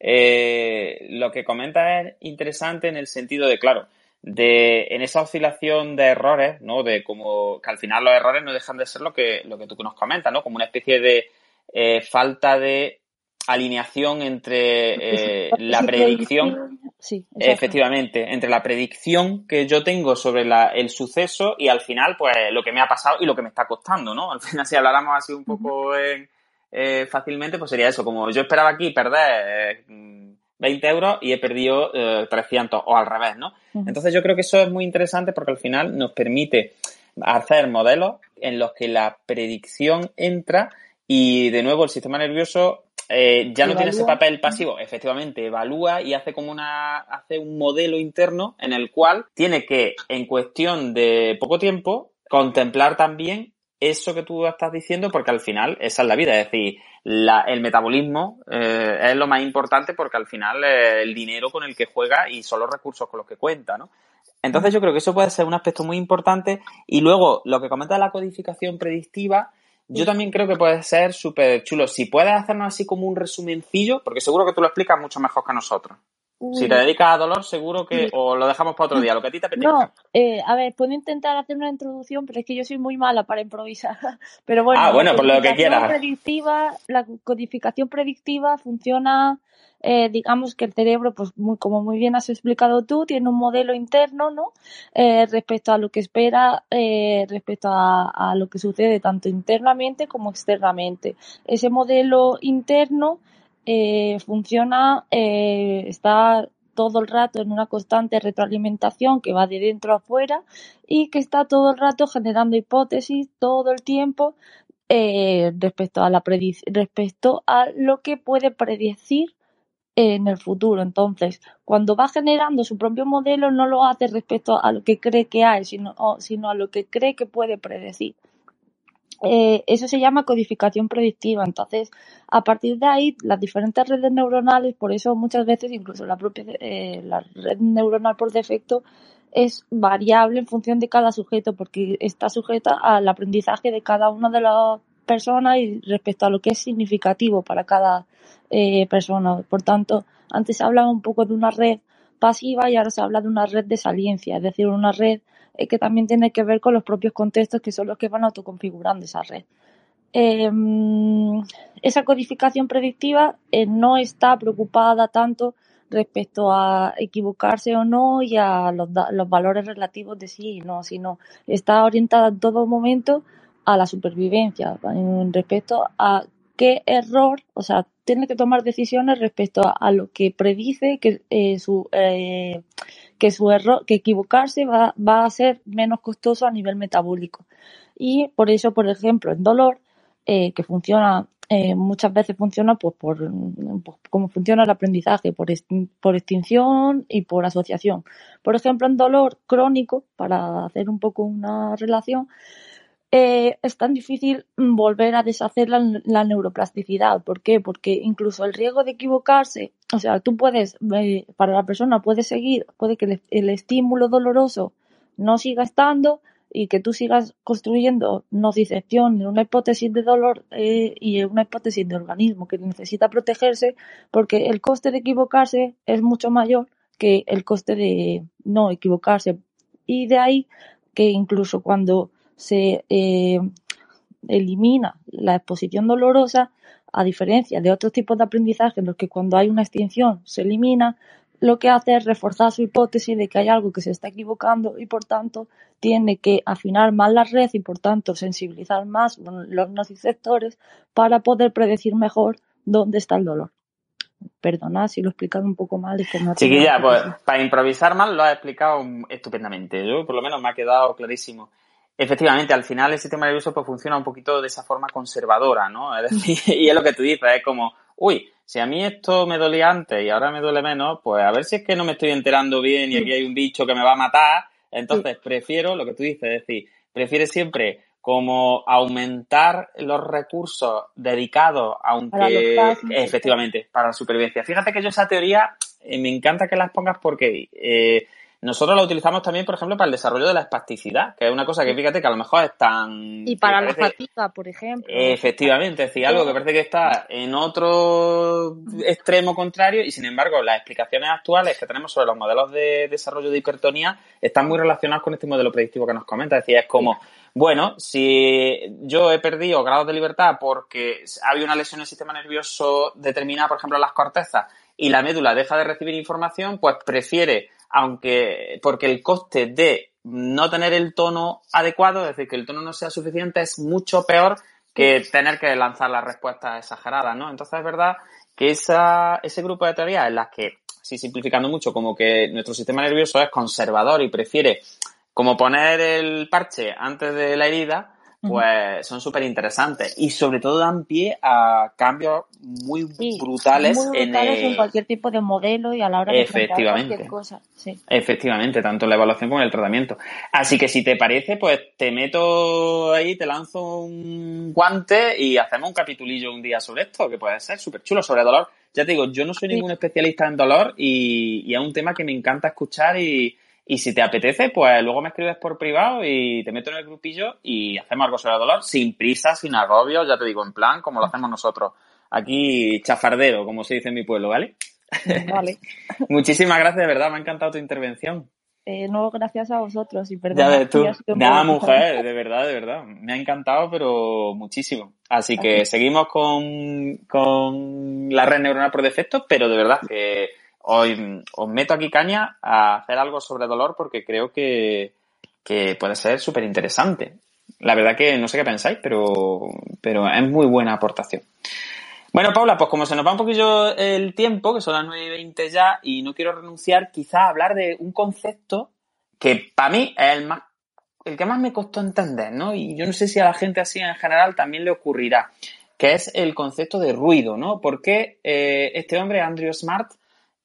S2: eh, lo que comenta es interesante en el sentido de, claro, de en esa oscilación de errores, ¿no? De como que al final los errores no dejan de ser lo que, lo que tú nos comentas, ¿no? Como una especie de eh, falta de alineación entre eh, la predicción,
S5: sí,
S2: efectivamente, entre la predicción que yo tengo sobre la, el suceso y al final, pues, lo que me ha pasado y lo que me está costando, ¿no? Al final, si habláramos así un poco en, eh, fácilmente, pues sería eso, como yo esperaba aquí perder 20 euros y he perdido 300 o al revés, ¿no? Entonces yo creo que eso es muy interesante porque al final nos permite hacer modelos en los que la predicción entra y de nuevo el sistema nervioso eh, ya no tiene ese papel pasivo, efectivamente, evalúa y hace como una, hace un modelo interno en el cual tiene que, en cuestión de poco tiempo, contemplar también eso que tú estás diciendo, porque al final esa es la vida, es decir, el metabolismo eh, es lo más importante porque al final el dinero con el que juega y son los recursos con los que cuenta, ¿no? Entonces yo creo que eso puede ser un aspecto muy importante y luego lo que comenta la codificación predictiva, yo también creo que puede ser súper chulo. Si puedes hacernos así como un resumencillo, porque seguro que tú lo explicas mucho mejor que nosotros. Si te dedicas a dolor, seguro que. O lo dejamos para otro día, lo que a ti te apetezca.
S5: No, eh, a ver, puedo intentar hacer una introducción, pero es que yo soy muy mala para improvisar. [laughs] Pero bueno,
S2: ah, bueno, por lo que quieras.
S5: Predictiva, la codificación predictiva funciona eh, digamos que el cerebro, pues muy, como muy bien has explicado tú, tiene un modelo interno, ¿no? Eh, respecto a lo que espera, eh, respecto a, a, lo que sucede tanto internamente como externamente. Ese modelo interno eh, funciona, eh, está todo el rato en una constante retroalimentación que va de dentro a afuera y que está todo el rato generando hipótesis todo el tiempo eh, respecto a la respecto a lo que puede predecir en el futuro. Entonces, cuando va generando su propio modelo, no lo hace respecto a lo que cree que hay, sino, sino a lo que cree que puede predecir. Eh, eso se llama codificación predictiva. Entonces, a partir de ahí, las diferentes redes neuronales, por eso muchas veces incluso la propia eh, la red neuronal por defecto es variable en función de cada sujeto, porque está sujeta al aprendizaje de cada una de las personas y respecto a lo que es significativo para cada eh, persona. Por tanto, antes se hablaba un poco de una red pasiva y ahora se habla de una red de saliencia, es decir, una red eh, que también tiene que ver con los propios contextos que son los que van autoconfigurando esa red. Em, esa codificación predictiva eh, no está preocupada tanto respecto a equivocarse o no y a los, valores relativos de sí y no, sino está orientada en todo momento a la supervivencia, respecto a qué error, o sea, tiene que tomar decisiones respecto a, lo que predice que eh, su eh, que su error, que equivocarse va, va a ser menos costoso a nivel metabólico. Y por eso, por ejemplo, en dolor, eh, que funciona, eh, muchas veces funciona pues por, pues, como funciona el aprendizaje, por, por extinción y por asociación. Por ejemplo, en dolor crónico, para hacer un poco una relación, eh, es tan difícil volver a deshacer la, neuroplasticidad. ¿Por qué? Porque incluso el riesgo de equivocarse, o sea, tú puedes, eh, para la persona puede seguir, puede que el, estímulo doloroso no siga estando y que tú sigas construyendo nocicepción una hipótesis de dolor eh, y una hipótesis de organismo que necesita protegerse, porque el coste de equivocarse es mucho mayor que el coste de no equivocarse. Y de ahí que incluso cuando se eh, elimina la exposición dolorosa, a diferencia de otros tipos de aprendizaje en los que cuando hay una extinción se elimina, lo que hace es reforzar su hipótesis de que hay algo que se está equivocando y por tanto tiene que afinar más la red y por tanto sensibilizar más los nociceptores para poder predecir mejor dónde está el dolor. Perdona si lo he explicado un poco mal. Es que no
S2: Chiquilla, pues para improvisar mal lo has explicado estupendamente. Yo por lo menos me ha quedado clarísimo. Efectivamente, al final el sistema nervioso pues funciona un poquito de esa forma conservadora, ¿no? [laughs] Es decir, y es lo que tú dices, es como uy, si a mí esto me dolía antes y ahora me duele menos, pues a ver si es que no me estoy enterando bien y aquí hay un bicho que me va a matar. Entonces prefiero lo que tú dices, es decir, prefiere siempre como aumentar los recursos dedicados, aunque efectivamente, para la supervivencia. Fíjate que yo esa teoría eh, me encanta que las pongas porque eh, nosotros la utilizamos también, por ejemplo, para el desarrollo de la espasticidad, que es una cosa que fíjate que a lo mejor es tan...
S5: Y para la fatiga, por ejemplo.
S2: Efectivamente, es decir, algo que parece que está en otro extremo contrario y sin embargo las explicaciones actuales que tenemos sobre los modelos de desarrollo de hipertonía están muy relacionadas con este modelo predictivo que nos comenta. Es decir, es como, bueno, si yo he perdido grados de libertad porque había una lesión en el sistema nervioso determinada, por ejemplo, en las cortezas, y la médula deja de recibir información, pues prefiere aunque porque el coste de no tener el tono adecuado, es decir, que el tono no sea suficiente, es mucho peor que tener que lanzar las respuestas exageradas, ¿no? Entonces es verdad que esa, ese grupo de teorías en las que, si simplificando mucho, como que nuestro sistema nervioso es conservador y prefiere como poner el parche antes de la herida, pues son súper interesantes y sobre todo dan pie a cambios muy brutales,
S5: en, en, cualquier tipo de modelo y a la hora de efectivamente, cualquier cosa. Sí.
S2: Efectivamente, tanto la evaluación como el tratamiento. Así que si te parece, pues te meto ahí, te lanzo un guante y hacemos un capitulillo un día sobre esto, que puede ser súper chulo, sobre dolor. Ya te digo, yo no soy ningún especialista en dolor y, y es un tema que me encanta escuchar y, y si te apetece, pues luego me escribes por privado y te meto en el grupillo y hacemos algo sobre el dolor, sin prisa, sin agobio, ya te digo, en plan, como lo hacemos nosotros. Aquí, chafardero, como se dice en mi pueblo, ¿vale?
S5: Vale. [laughs]
S2: Muchísimas gracias, de verdad, me ha encantado tu intervención.
S5: Eh, no, gracias a vosotros y perdón.
S2: Ya ves tú. Nada, mujer, de verdad, de verdad. Me ha encantado, pero muchísimo. Así que seguimos con, con la red neuronal por defecto, pero de verdad que hoy os meto aquí caña a hacer algo sobre dolor porque creo que, puede ser súper interesante. La verdad que no sé qué pensáis, pero, pero es muy buena aportación. Bueno, Paula, pues como se nos va un poquillo el tiempo, que son las 9 y 20 ya, y no quiero renunciar quizá a hablar de un concepto que para mí es el más el que más me costó entender, ¿no? Y yo no sé si a la gente así en general también le ocurrirá, que es el concepto de ruido, ¿no? Porque eh, este hombre, Andrew Smart,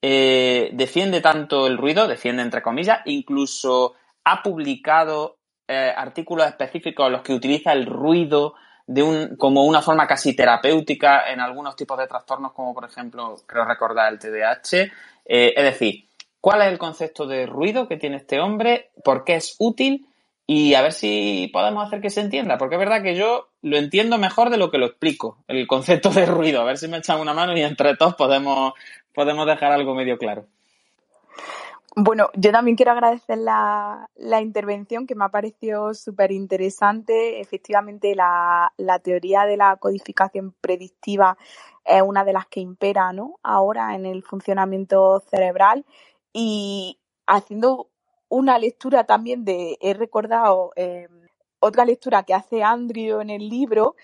S2: eh, defiende tanto el ruido, defiende entre comillas, incluso ha publicado eh, artículos específicos en los que utiliza el ruido como una forma casi terapéutica en algunos tipos de trastornos, como por ejemplo, creo recordar el TDAH. Eh, es decir, ¿cuál es el concepto de ruido que tiene este hombre? ¿Por qué es útil? Y a ver si podemos hacer que se entienda, porque es verdad que yo lo entiendo mejor de lo que lo explico, el concepto de ruido. A ver si me echan una mano y entre todos podemos, podemos dejar algo medio claro.
S3: Bueno, yo también quiero agradecer la, intervención que me ha parecido súper interesante. Efectivamente, la, teoría de la codificación predictiva es una de las que impera ¿no? ahora en el funcionamiento cerebral y haciendo una lectura también de, he recordado eh, otra lectura que hace Andrew en el libro,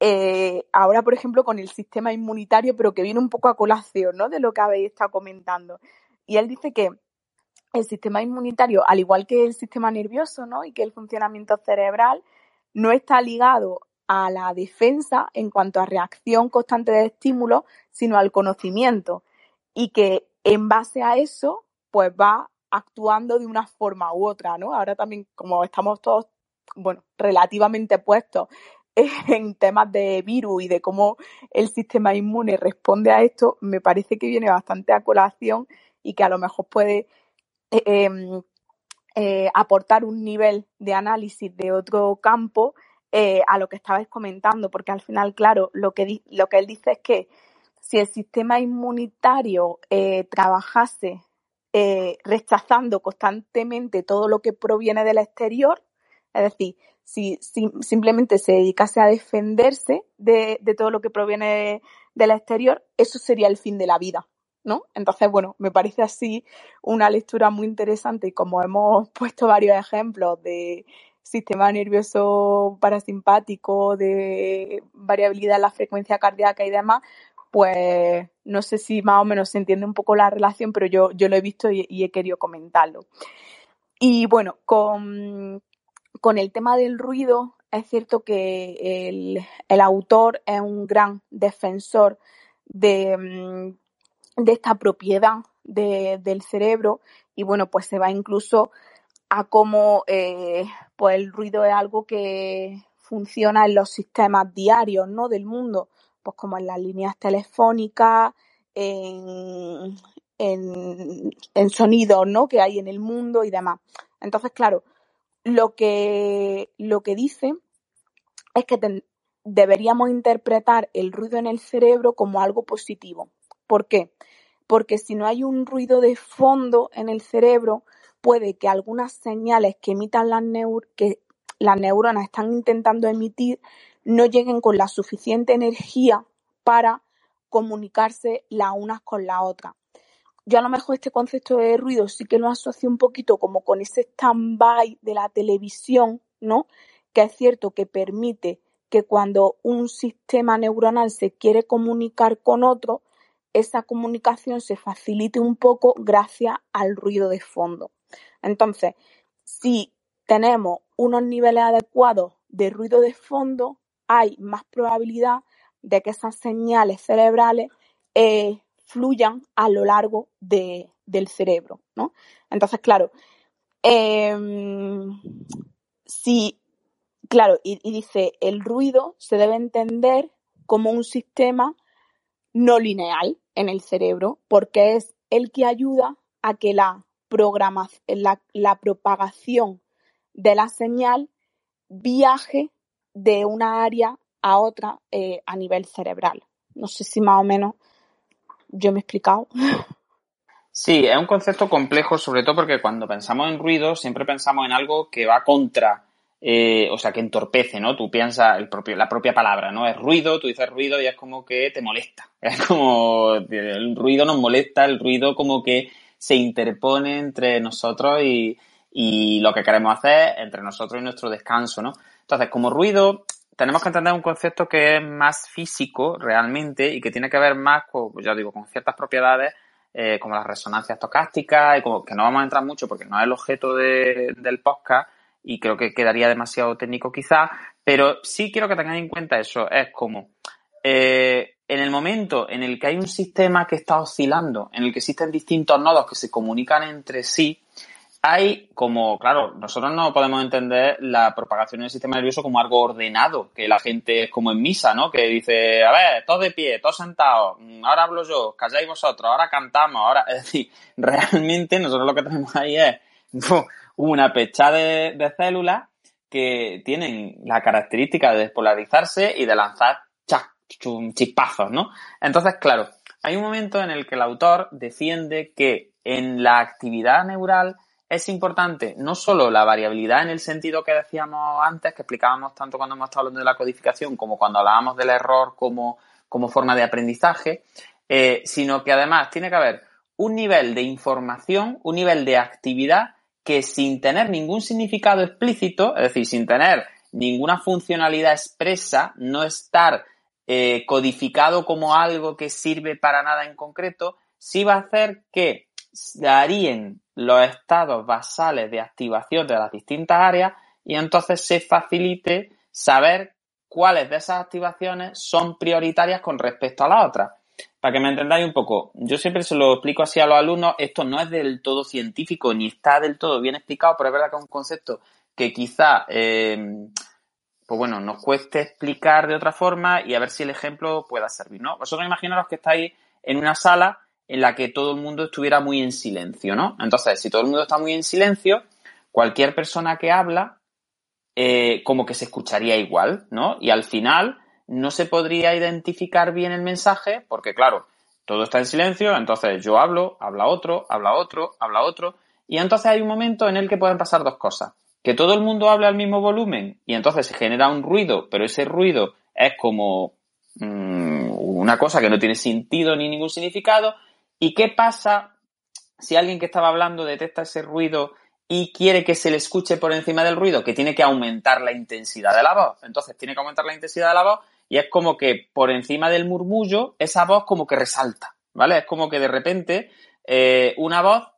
S3: eh, ahora, por ejemplo, con el sistema inmunitario, pero que viene un poco a colación, ¿no? De lo que habéis estado comentando. Y él dice que el sistema inmunitario, al igual que el sistema nervioso, ¿no? Y que el funcionamiento cerebral, no está ligado a la defensa en cuanto a reacción constante de estímulos, sino al conocimiento. Y que en base a eso, pues va actuando de una forma u otra, ¿no? Ahora también, como estamos todos, bueno, relativamente puestos [laughs] en temas de virus y de cómo el sistema inmune responde a esto, me parece que viene bastante a colación y que a lo mejor puede eh, em, eh, aportar un nivel de análisis de otro campo eh, a lo que estabais comentando, porque al final, claro, lo que, lo que él dice es que si el sistema inmunitario trabajase rechazando constantemente todo lo que proviene del exterior, es decir, si, simplemente se dedicase a defenderse de, todo lo que proviene del exterior, eso sería el fin de la vida, ¿no? Entonces, bueno, me parece así una lectura muy interesante y como hemos [laughs] puesto varios ejemplos de sistema nervioso parasimpático, de variabilidad en la frecuencia cardíaca y demás, pues no sé si más o menos se entiende un poco la relación, pero yo, yo lo he visto y he querido comentarlo. Y bueno, con, con el tema del ruido, es cierto que el, autor es un gran defensor de, mm, de esta propiedad de- del cerebro y bueno, pues se va incluso a cómo eh, pues el ruido es algo que funciona en los sistemas diarios, ¿no? del mundo, pues como en las líneas telefónicas, en, en, sonidos, ¿no? que hay en el mundo y demás. Entonces, claro, lo que, lo que dice es que deberíamos interpretar el ruido en el cerebro como algo positivo. ¿Por qué? Porque si no hay un ruido de fondo en el cerebro, puede que algunas señales que emitan las neur- que las neuronas están intentando emitir no lleguen con la suficiente energía para comunicarse las unas con las otras. Yo a lo mejor este concepto de ruido sí que lo asocio un poquito como con ese stand-by de la televisión, ¿no? Que es cierto que permite que cuando un sistema neuronal se quiere comunicar con otro, esa comunicación se facilite un poco gracias al ruido de fondo. Entonces, si tenemos unos niveles adecuados de ruido de fondo, hay más probabilidad de que esas señales cerebrales eh, fluyan a lo largo de- del cerebro, ¿no? Entonces, claro, em, si, claro, y, dice, el ruido se debe entender como un sistema no lineal en el cerebro, porque es el que ayuda a que la, la propagación de la señal viaje de una área a otra eh, a nivel cerebral. No sé si más o menos yo me he explicado.
S2: Sí, es un concepto complejo, sobre todo porque cuando pensamos en ruido siempre pensamos en algo que va contra, eh, o sea, que entorpece, ¿no? Tú piensas el propio, la propia palabra, ¿no? Es ruido, tú dices ruido y es como que te molesta. [laughs] Es como el ruido nos molesta, el ruido como que se interpone entre nosotros y, y lo que queremos hacer entre nosotros y nuestro descanso, ¿no? Entonces, como ruido, tenemos que entender un concepto que es más físico realmente y que tiene que ver más con, ya digo, con ciertas propiedades eh, como las resonancias estocásticas y como que no vamos a entrar mucho porque no es el objeto de- del podcast y creo que quedaría demasiado técnico quizás, pero sí quiero que tengáis en cuenta eso, es como eh, en el momento en el que hay un sistema que está oscilando, en el que existen distintos nodos que se comunican entre sí, hay como, claro, nosotros no podemos entender la propagación del sistema nervioso como algo ordenado, que la gente es como en misa, ¿no? Que dice, a ver, todos de pie, todos sentados, mm, ahora hablo yo, calláis vosotros, ahora cantamos, ahora, [laughs] es decir, realmente nosotros lo que tenemos ahí es una pechada de, de células que tienen la característica de despolarizarse y de lanzar chispazos, ¿no? Entonces, claro, hay un momento en el que el autor defiende que en la actividad neural es importante no solo la variabilidad en el sentido que decíamos antes, que explicábamos tanto cuando hemos estado hablando de la codificación como cuando hablábamos del error como, como forma de aprendizaje, eh, sino que además tiene que haber un nivel de información, un nivel de actividad que sin tener ningún significado explícito, es decir, sin tener ninguna funcionalidad expresa, no estar eh, codificado como algo que sirve para nada en concreto, sí va a hacer que darían los estados basales de activación de las distintas áreas y entonces se facilite saber cuáles de esas activaciones son prioritarias con respecto a las otras. Para que me entendáis un poco, yo siempre se lo explico así a los alumnos, esto no es del todo científico ni está del todo bien explicado, pero es verdad que es un concepto que quizá, eh, pues bueno, nos cueste explicar de otra forma y a ver si el ejemplo pueda servir, ¿no? Vosotros imaginaros que estáis en una sala en la que todo el mundo estuviera muy en silencio, ¿no? Entonces, si todo el mundo está muy en silencio, cualquier persona que habla, eh, como que se escucharía igual, ¿no? Y al final no se podría identificar bien el mensaje porque, claro, todo está en silencio, entonces yo hablo, habla otro, habla otro, habla otro, y entonces hay un momento en el que pueden pasar dos cosas. Que todo el mundo hable al mismo volumen y entonces se genera un ruido, pero ese ruido es como mmm, una cosa que no tiene sentido ni ningún significado. ¿Y qué pasa si alguien que estaba hablando detecta ese ruido y quiere que se le escuche por encima del ruido? Que tiene que aumentar la intensidad de la voz. Entonces tiene que aumentar la intensidad de la voz y es como que por encima del murmullo esa voz como que resalta, ¿vale? Es como que de repente eh, una voz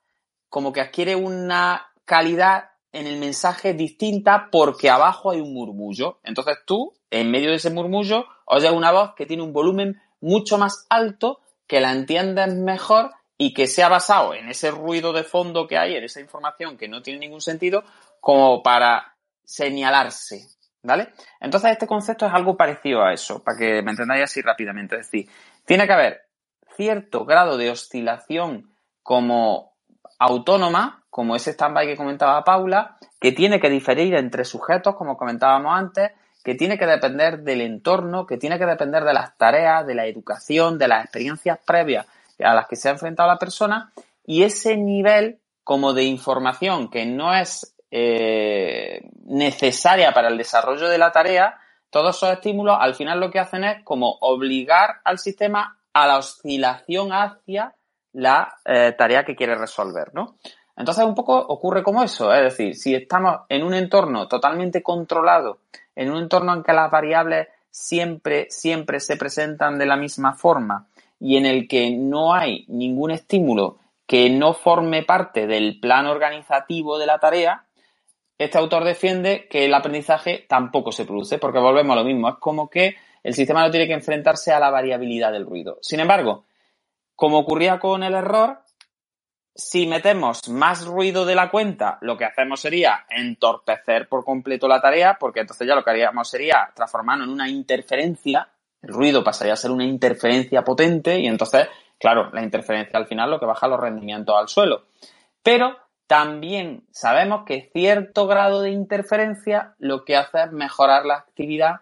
S2: como que adquiere una calidad en el mensaje distinta porque abajo hay un murmullo. Entonces tú, en medio de ese murmullo, oyes una voz que tiene un volumen mucho más alto, que la entiendes mejor y que sea basado en ese ruido de fondo que hay, en esa información que no tiene ningún sentido, como para señalarse, ¿vale? Entonces este concepto es algo parecido a eso, para que me entendáis así rápidamente. Es decir, tiene que haber cierto grado de oscilación como autónoma, como ese stand-by que comentaba Paula, que tiene que diferir entre sujetos, como comentábamos antes, que tiene que depender del entorno, que tiene que depender de las tareas, de la educación, de las experiencias previas a las que se ha enfrentado la persona y ese nivel como de información que no es eh, necesaria para el desarrollo de la tarea, todos esos estímulos al final lo que hacen es como obligar al sistema a la oscilación hacia la eh, tarea que quiere resolver, ¿no? Entonces un poco ocurre como eso, es decir, si estamos en un entorno totalmente controlado, en un entorno en que las variables siempre, siempre se presentan de la misma forma y en el que no hay ningún estímulo que no forme parte del plan organizativo de la tarea, este autor defiende que el aprendizaje tampoco se produce, porque volvemos a lo mismo, es como que el sistema no tiene que enfrentarse a la variabilidad del ruido. Sin embargo, como ocurría con el error, si metemos más ruido de la cuenta, lo que hacemos sería entorpecer por completo la tarea, porque entonces ya lo que haríamos sería transformarlo en una interferencia, el ruido pasaría a ser una interferencia potente y entonces, claro, la interferencia al final lo que baja los rendimientos al suelo. Pero también sabemos que cierto grado de interferencia lo que hace es mejorar la actividad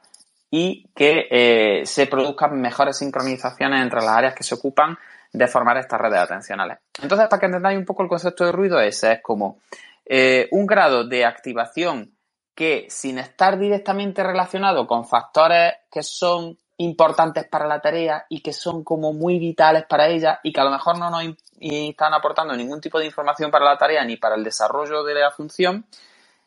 S2: y que eh, se produzcan mejores sincronizaciones entre las áreas que se ocupan de formar estas redes atencionales. Entonces, para que entendáis un poco el concepto de ruido, ese es como eh, un grado de activación que, sin estar directamente relacionado con factores que son importantes para la tarea y que son como muy vitales para ella y que a lo mejor no nos están aportando ningún tipo de información para la tarea ni para el desarrollo de la función,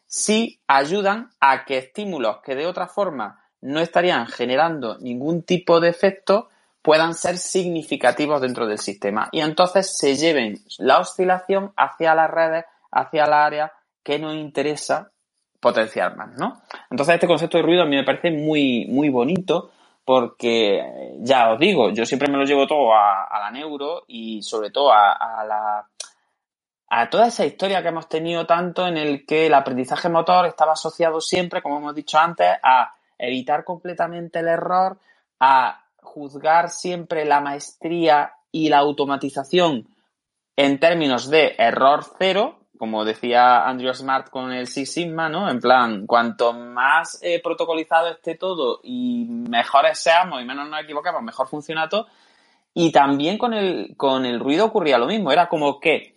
S2: sí ayudan a que estímulos que de otra forma no estarían generando ningún tipo de efecto puedan ser significativos dentro del sistema y entonces se lleven la oscilación hacia las redes, hacia la área que nos interesa potenciar más, ¿no? Entonces este concepto de ruido a mí me parece muy, muy bonito porque, ya os digo, yo siempre me lo llevo todo a, la neuro y sobre todo a, a, la a toda esa historia que hemos tenido tanto en el que el aprendizaje motor estaba asociado siempre, como hemos dicho antes, a evitar completamente el error, a juzgar siempre la maestría y la automatización en términos de error cero, como decía Andrew Smart con el Six Sigma, ¿no? En plan, cuanto más eh, protocolizado esté todo y mejores seamos y menos nos equivocamos, mejor funciona todo. Y también con el, con el ruido ocurría lo mismo. Era como que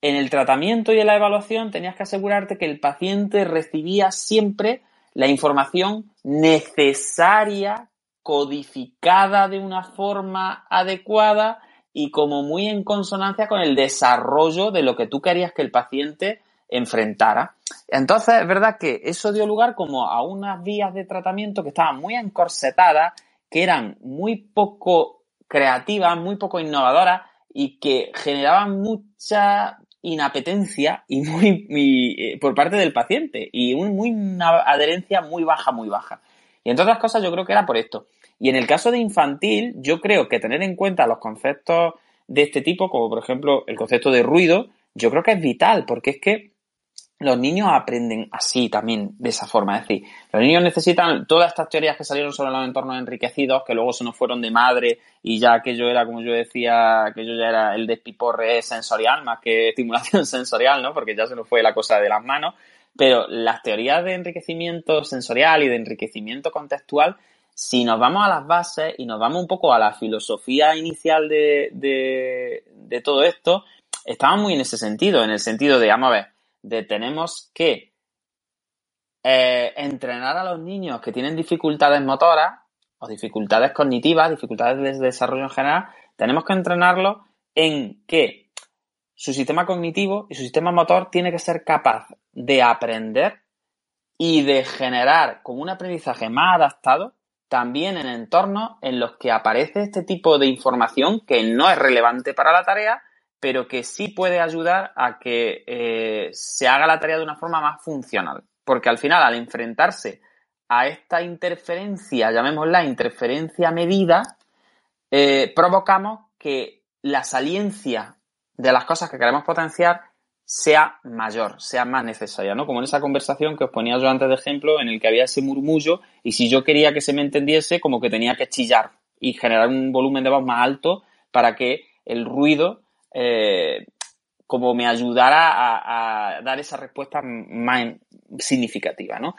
S2: en el tratamiento y en la evaluación tenías que asegurarte que el paciente recibía siempre la información necesaria codificada de una forma adecuada y como muy en consonancia con el desarrollo de lo que tú querías que el paciente enfrentara. Entonces, es verdad que eso dio lugar como a unas vías de tratamiento que estaban muy encorsetadas, que eran muy poco creativas, muy poco innovadoras y que generaban mucha inapetencia y muy, eh, por parte del paciente y muy, una adherencia muy baja, muy baja. Y entre otras cosas yo creo que era por esto. Y en el caso de infantil, yo creo que tener en cuenta los conceptos de este tipo, como por ejemplo el concepto de ruido, yo creo que es vital, porque es que los niños aprenden así también, de esa forma. Es decir, los niños necesitan todas estas teorías que salieron sobre los entornos enriquecidos, que luego se nos fueron de madre y ya aquello era, como yo decía, que yo ya era el despiporre sensorial más que estimulación [laughs] sensorial, ¿no? Porque ya se nos fue la cosa de las manos. Pero las teorías de enriquecimiento sensorial y de enriquecimiento contextual, si nos vamos a las bases y nos vamos un poco a la filosofía inicial de, de, todo esto, estaban muy en ese sentido, en el sentido de, vamos a ver, de tenemos que eh, entrenar a los niños que tienen dificultades motoras o dificultades cognitivas, dificultades de desarrollo en general, tenemos que entrenarlos en que su sistema cognitivo y su sistema motor tiene que ser capaz de aprender y de generar como un aprendizaje más adaptado también en entornos en los que aparece este tipo de información que no es relevante para la tarea, pero que sí puede ayudar a que eh, se haga la tarea de una forma más funcional. Porque al final, al enfrentarse a esta interferencia, llamémosla interferencia medida, eh, provocamos que la saliencia de las cosas que queremos potenciar sea mayor, sea más necesaria, ¿no? Como en esa conversación que os ponía yo antes de ejemplo, en el que había ese murmullo y si yo quería que se me entendiese, como que tenía que chillar y generar un volumen de voz más alto para que el ruido eh, como me ayudara a, dar esa respuesta más significativa, ¿no?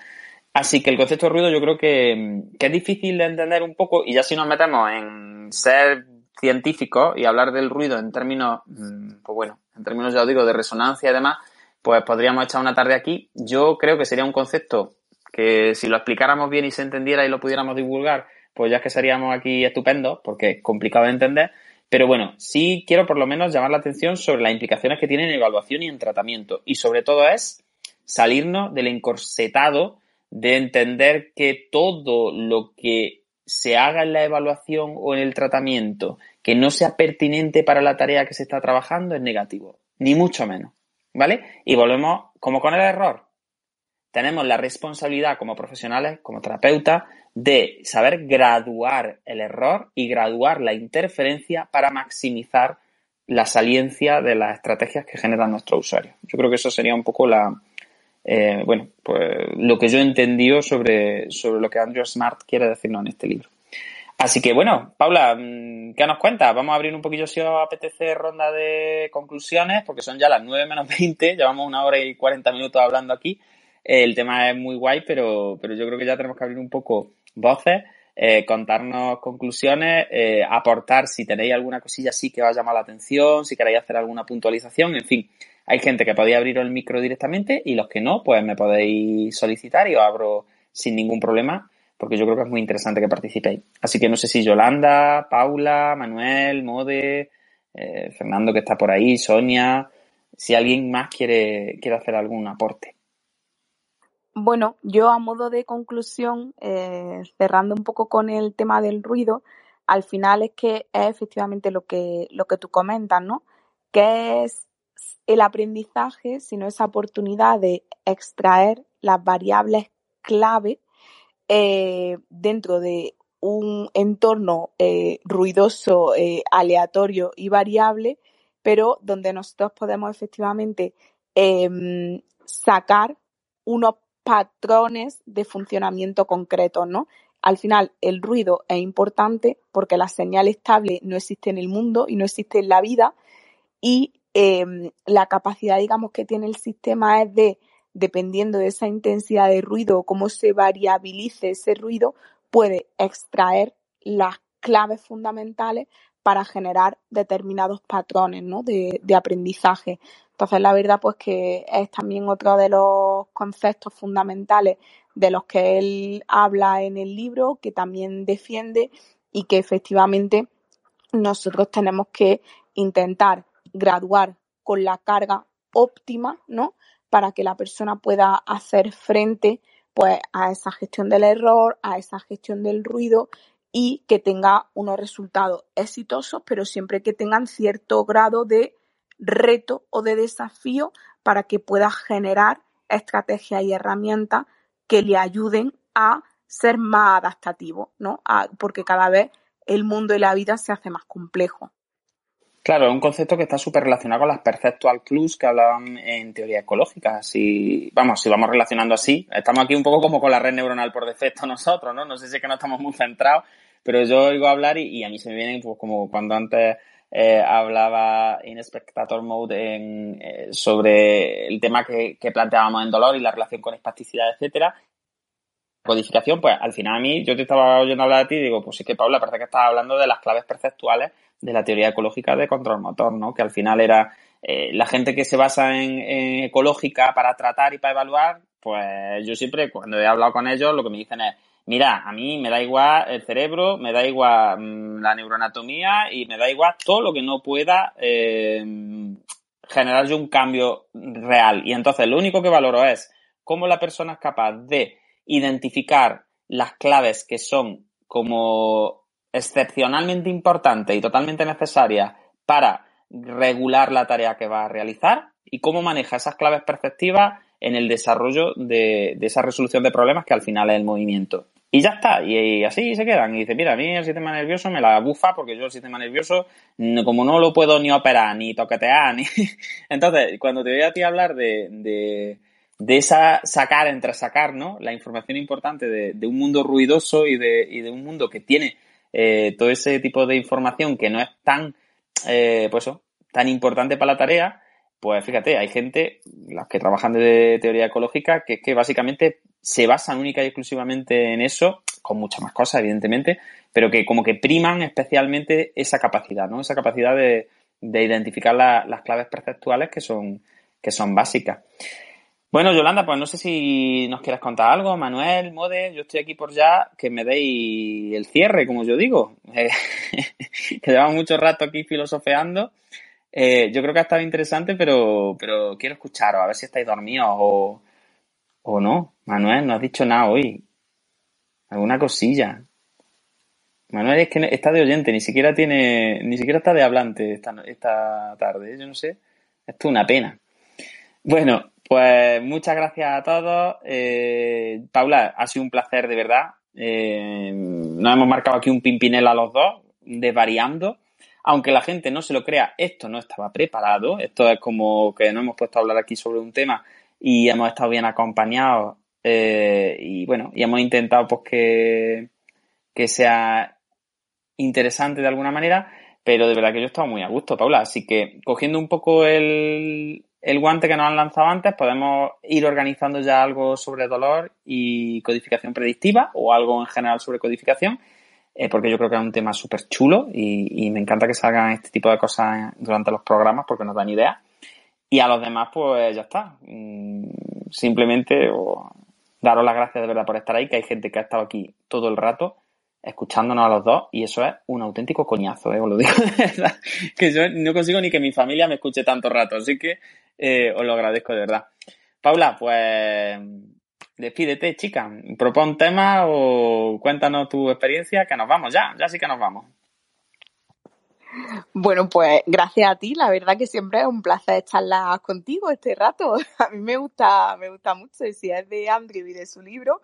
S2: Así que el concepto de ruido yo creo que, que, es difícil de entender un poco y ya si nos metemos en ser científicos y hablar del ruido en términos, mm, pues bueno, en términos ya os digo de resonancia y demás, pues podríamos echar una tarde aquí. Yo creo que sería un concepto que si lo explicáramos bien y se entendiera y lo pudiéramos divulgar, pues ya es que seríamos aquí estupendos, porque es complicado de entender. Pero bueno, sí quiero por lo menos llamar la atención sobre las implicaciones que tiene en evaluación y en tratamiento. Y sobre todo es salirnos del encorsetado de entender que todo lo que se haga en la evaluación o en el tratamiento que no sea pertinente para la tarea que se está trabajando es negativo, ni mucho menos. ¿Vale? Y volvemos como con el error. Tenemos la responsabilidad como profesionales, como terapeutas, de saber graduar el error y graduar la interferencia para maximizar la saliencia de las estrategias que generan nuestros usuarios. Yo creo que eso sería un poco la, eh, bueno, pues lo que yo he entendido sobre, sobre lo que Andrew Smart quiere decirnos en este libro. Así que bueno, Paula, mm, ¿qué nos cuentas? Vamos a abrir un poquillo si os apetece ronda de conclusiones, porque son ya las 9 menos 20, llevamos una hora y 40 minutos hablando aquí. el tema es muy guay, pero, pero yo creo que ya tenemos que abrir un poco voces, eh, contarnos conclusiones, eh, aportar si tenéis alguna cosilla así que os ha llamado la atención, si queréis hacer alguna puntualización, en fin. Hay gente que podéis abrir el micro directamente y los que no, pues me podéis solicitar y os abro sin ningún problema, porque yo creo que es muy interesante que participéis. Así que no sé si Yolanda, Paula, Manuel, Mode, eh, Fernando que está por ahí, Sonia, si alguien más quiere, quiere hacer algún aporte.
S3: Bueno, yo a modo de conclusión, eh, cerrando un poco con el tema del ruido, al final es que es efectivamente lo que, lo que tú comentas, ¿no? Que es el aprendizaje, sino esa oportunidad de extraer las variables clave eh, dentro de un entorno eh, ruidoso, aleatorio y variable, pero donde nosotros podemos efectivamente em, sacar unos patrones de funcionamiento concretos, ¿no? Al final, el ruido es importante porque la señal estable no existe en el mundo y no existe en la vida y em, la capacidad, digamos, que tiene el sistema es de, dependiendo de esa intensidad de ruido o cómo se variabilice ese ruido, puede extraer las claves fundamentales para generar determinados patrones ¿no? de, de aprendizaje. Entonces, la verdad, pues que es también otro de los conceptos fundamentales de los que él habla en el libro, que también defiende y que efectivamente nosotros tenemos que intentar graduar con la carga óptima, ¿no? Para que la persona pueda hacer frente pues a esa gestión del error, a esa gestión del ruido y que tenga unos resultados exitosos, pero siempre que tengan cierto grado de reto o de desafío para que pueda generar estrategias y herramientas que le ayuden a ser más adaptativo, ¿no? porque cada vez el mundo y la vida se hace más complejo.
S2: Claro, es un concepto que está súper relacionado con las perceptual clues que hablaban en teoría ecológica. Si, vamos, si vamos relacionando así, estamos aquí un poco como con la red neuronal por defecto [laughs] nosotros, ¿no? No sé si es que no estamos muy centrados, pero yo oigo hablar y, a mí se me vienen pues, como cuando antes eh, hablaba en Spectator Mode eh, sobre el tema que, que, planteábamos en dolor y la relación con espasticidad, etcétera. Codificación, pues al final a mí, yo te estaba oyendo hablar de ti y digo, pues sí que Paula, parece que estás hablando de las claves perceptuales de la teoría ecológica de control motor, ¿no? Que al final era eh, la gente que se basa en, en ecológica para tratar y para evaluar, pues yo siempre cuando he hablado con ellos lo que me dicen es mira, a mí me da igual el cerebro, me da igual mm, la neuroanatomía y me da igual todo lo que no pueda eh, generar yo un cambio real. Y entonces lo único que valoro es cómo la persona es capaz de identificar las claves que son como excepcionalmente importantes y totalmente necesarias para regular la tarea que va a realizar y cómo maneja esas claves perceptivas en el desarrollo de, esa resolución de problemas que al final es el movimiento. y ya está, y, así se quedan. Y dice, mira, a mí el sistema nervioso me la bufa porque yo el sistema nervioso, como no lo puedo ni operar, ni toquetear, ni... [laughs] Entonces, cuando te voy a ti hablar de, de, esa sacar, entre sacar, ¿no? La información importante de, un mundo ruidoso y de, y de un mundo que tiene eh, todo ese tipo de información que no es tan, eh, pues eso, tan importante para la tarea, pues fíjate, hay gente, las que trabajan de teoría ecológica, que, que básicamente se basan única y exclusivamente en eso, con muchas más cosas, evidentemente, pero que como que priman especialmente esa capacidad, ¿no? Esa capacidad de, de identificar las claves perceptuales que son, que son básicas. Bueno, Yolanda, pues no sé si nos quieres contar algo, Manuel, Mode, yo estoy aquí por ya que me deis el cierre, como yo digo, [laughs] eh, que llevamos mucho rato aquí filosofeando. Eh, yo creo que ha estado interesante, pero, pero quiero escucharos, a ver si estáis dormidos o, o no. Manuel, no has dicho nada hoy. Alguna cosilla. Manuel es que está de oyente, ni siquiera tiene, ni siquiera está de hablante esta, esta tarde, yo no sé. Esto es una pena. Bueno, pues muchas gracias a todos. Eh, Paula, ha sido un placer de verdad. Eh, nos hemos marcado aquí un pimpinel a los dos, desvariando. Aunque la gente no se lo crea, esto no estaba preparado. Esto es como que no hemos puesto a hablar aquí sobre un tema y hemos estado bien acompañados eh, y bueno, y hemos intentado pues que, que sea interesante de alguna manera, pero de verdad que yo he estado muy a gusto, Paula. Así que cogiendo un poco el, el guante que nos han lanzado antes, podemos ir organizando ya algo sobre dolor y codificación predictiva o algo en general sobre codificación, eh, porque yo creo que es un tema súper chulo y, me encanta que salgan este tipo de cosas durante los programas porque nos dan ideas. Y a los demás, pues ya está. Mm, simplemente daros las gracias de verdad por estar ahí, que hay gente que ha estado aquí todo el rato escuchándonos a los dos y eso es un auténtico coñazo, ¿eh? os lo digo [laughs] de verdad, que yo no consigo ni que mi familia me escuche tanto rato, así que eh, os lo agradezco de verdad. Paula, pues despídete, chica, propon tema o cuéntanos tu experiencia, que nos vamos ya, ya sí que nos vamos.
S3: Bueno, pues gracias a ti, la verdad que siempre es un placer charlar contigo este rato. [laughs] A mí me gusta, me gusta mucho, y si es de Andrew y de su libro,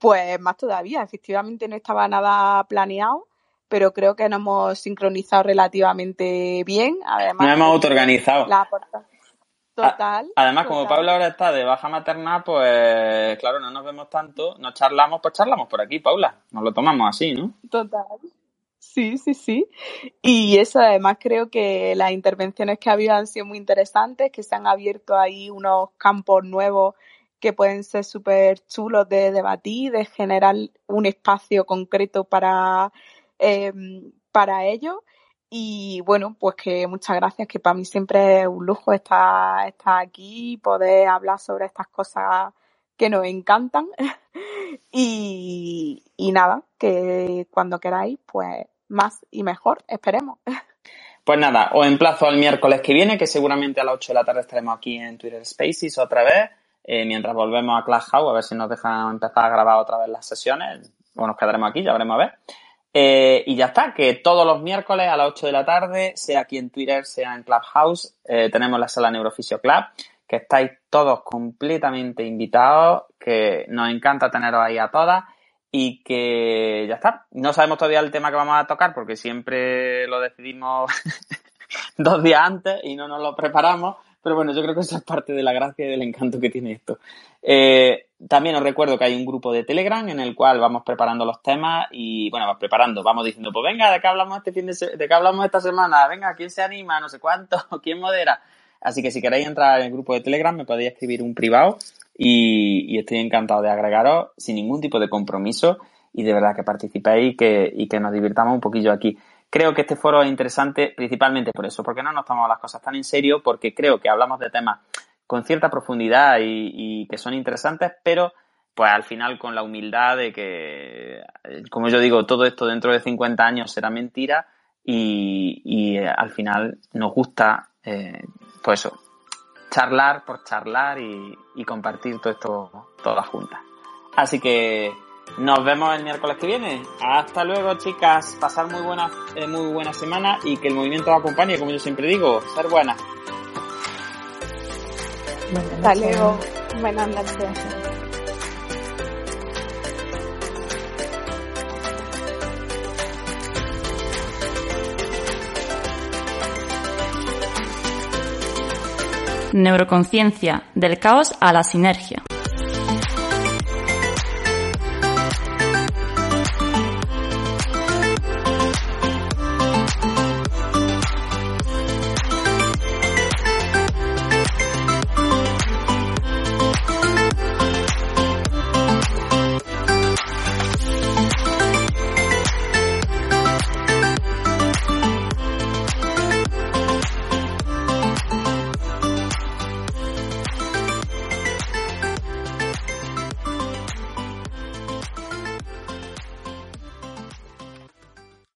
S3: pues más todavía. Efectivamente no estaba nada planeado, pero creo que nos hemos sincronizado relativamente bien. Además,
S2: nos hemos autoorganizado.
S3: La Total.
S2: Además, como Paula ahora está de baja maternal, pues claro, no nos vemos tanto, nos charlamos, pues charlamos por aquí, Paula. Nos lo tomamos así, ¿no?
S3: Total. Sí, sí, sí. Y eso además creo que las intervenciones que ha habido han sido muy interesantes, que se han abierto ahí unos campos nuevos que pueden ser súper chulos de debatir, de generar un espacio concreto para, eh, para ello. Y bueno, pues que muchas gracias, que para mí siempre es un lujo estar, estar aquí y poder hablar sobre estas cosas que nos encantan. [laughs] y, y nada, que cuando queráis, pues más y mejor, esperemos.
S2: Pues nada, os emplazo al miércoles que viene, que seguramente a las 8 de la tarde estaremos aquí en Twitter Spaces otra vez, eh, mientras volvemos a Clubhouse, a ver si nos dejan empezar a grabar otra vez las sesiones, o nos quedaremos aquí, ya veremos a ver. Eh, y ya está, que todos los miércoles a las 8 de la tarde, sea aquí en Twitter, sea en Clubhouse, eh, tenemos la sala Neurofisio Club, que estáis todos completamente invitados, que nos encanta teneros ahí a todas y que ya está. No sabemos todavía el tema que vamos a tocar porque siempre lo decidimos [laughs] dos días antes y no nos lo preparamos. Pero bueno, yo creo que eso es parte de la gracia y del encanto que tiene esto. Eh, también os recuerdo que hay un grupo de Telegram en el cual vamos preparando los temas y, bueno, vamos preparando, vamos diciendo, pues venga, ¿de qué hablamos este fin de, de qué hablamos esta semana? Venga, ¿quién se anima? No sé cuánto, [laughs] ¿quién modera? Así que si queréis entrar en el grupo de Telegram me podéis escribir un privado y, estoy encantado de agregaros sin ningún tipo de compromiso y de verdad que participéis y que, y que nos divirtamos un poquillo aquí. Creo que este foro es interesante principalmente por eso, porque no nos tomamos las cosas tan en serio, porque creo que hablamos de temas con cierta profundidad y, que son interesantes, pero pues al final con la humildad de que, como yo digo, todo esto dentro de 50 años será mentira y, y eh, al final nos gusta, eh, pues eso, charlar por charlar y, compartir todo esto todas juntas. Así que nos vemos el miércoles que viene. Hasta luego, chicas. Pasar muy buena, eh, muy buena semana y que el movimiento os acompañe, como yo siempre digo. Ser buena. Buenas
S3: Hasta luego. Buenas noches.
S1: Neuroconciencia, del caos a la sinergia.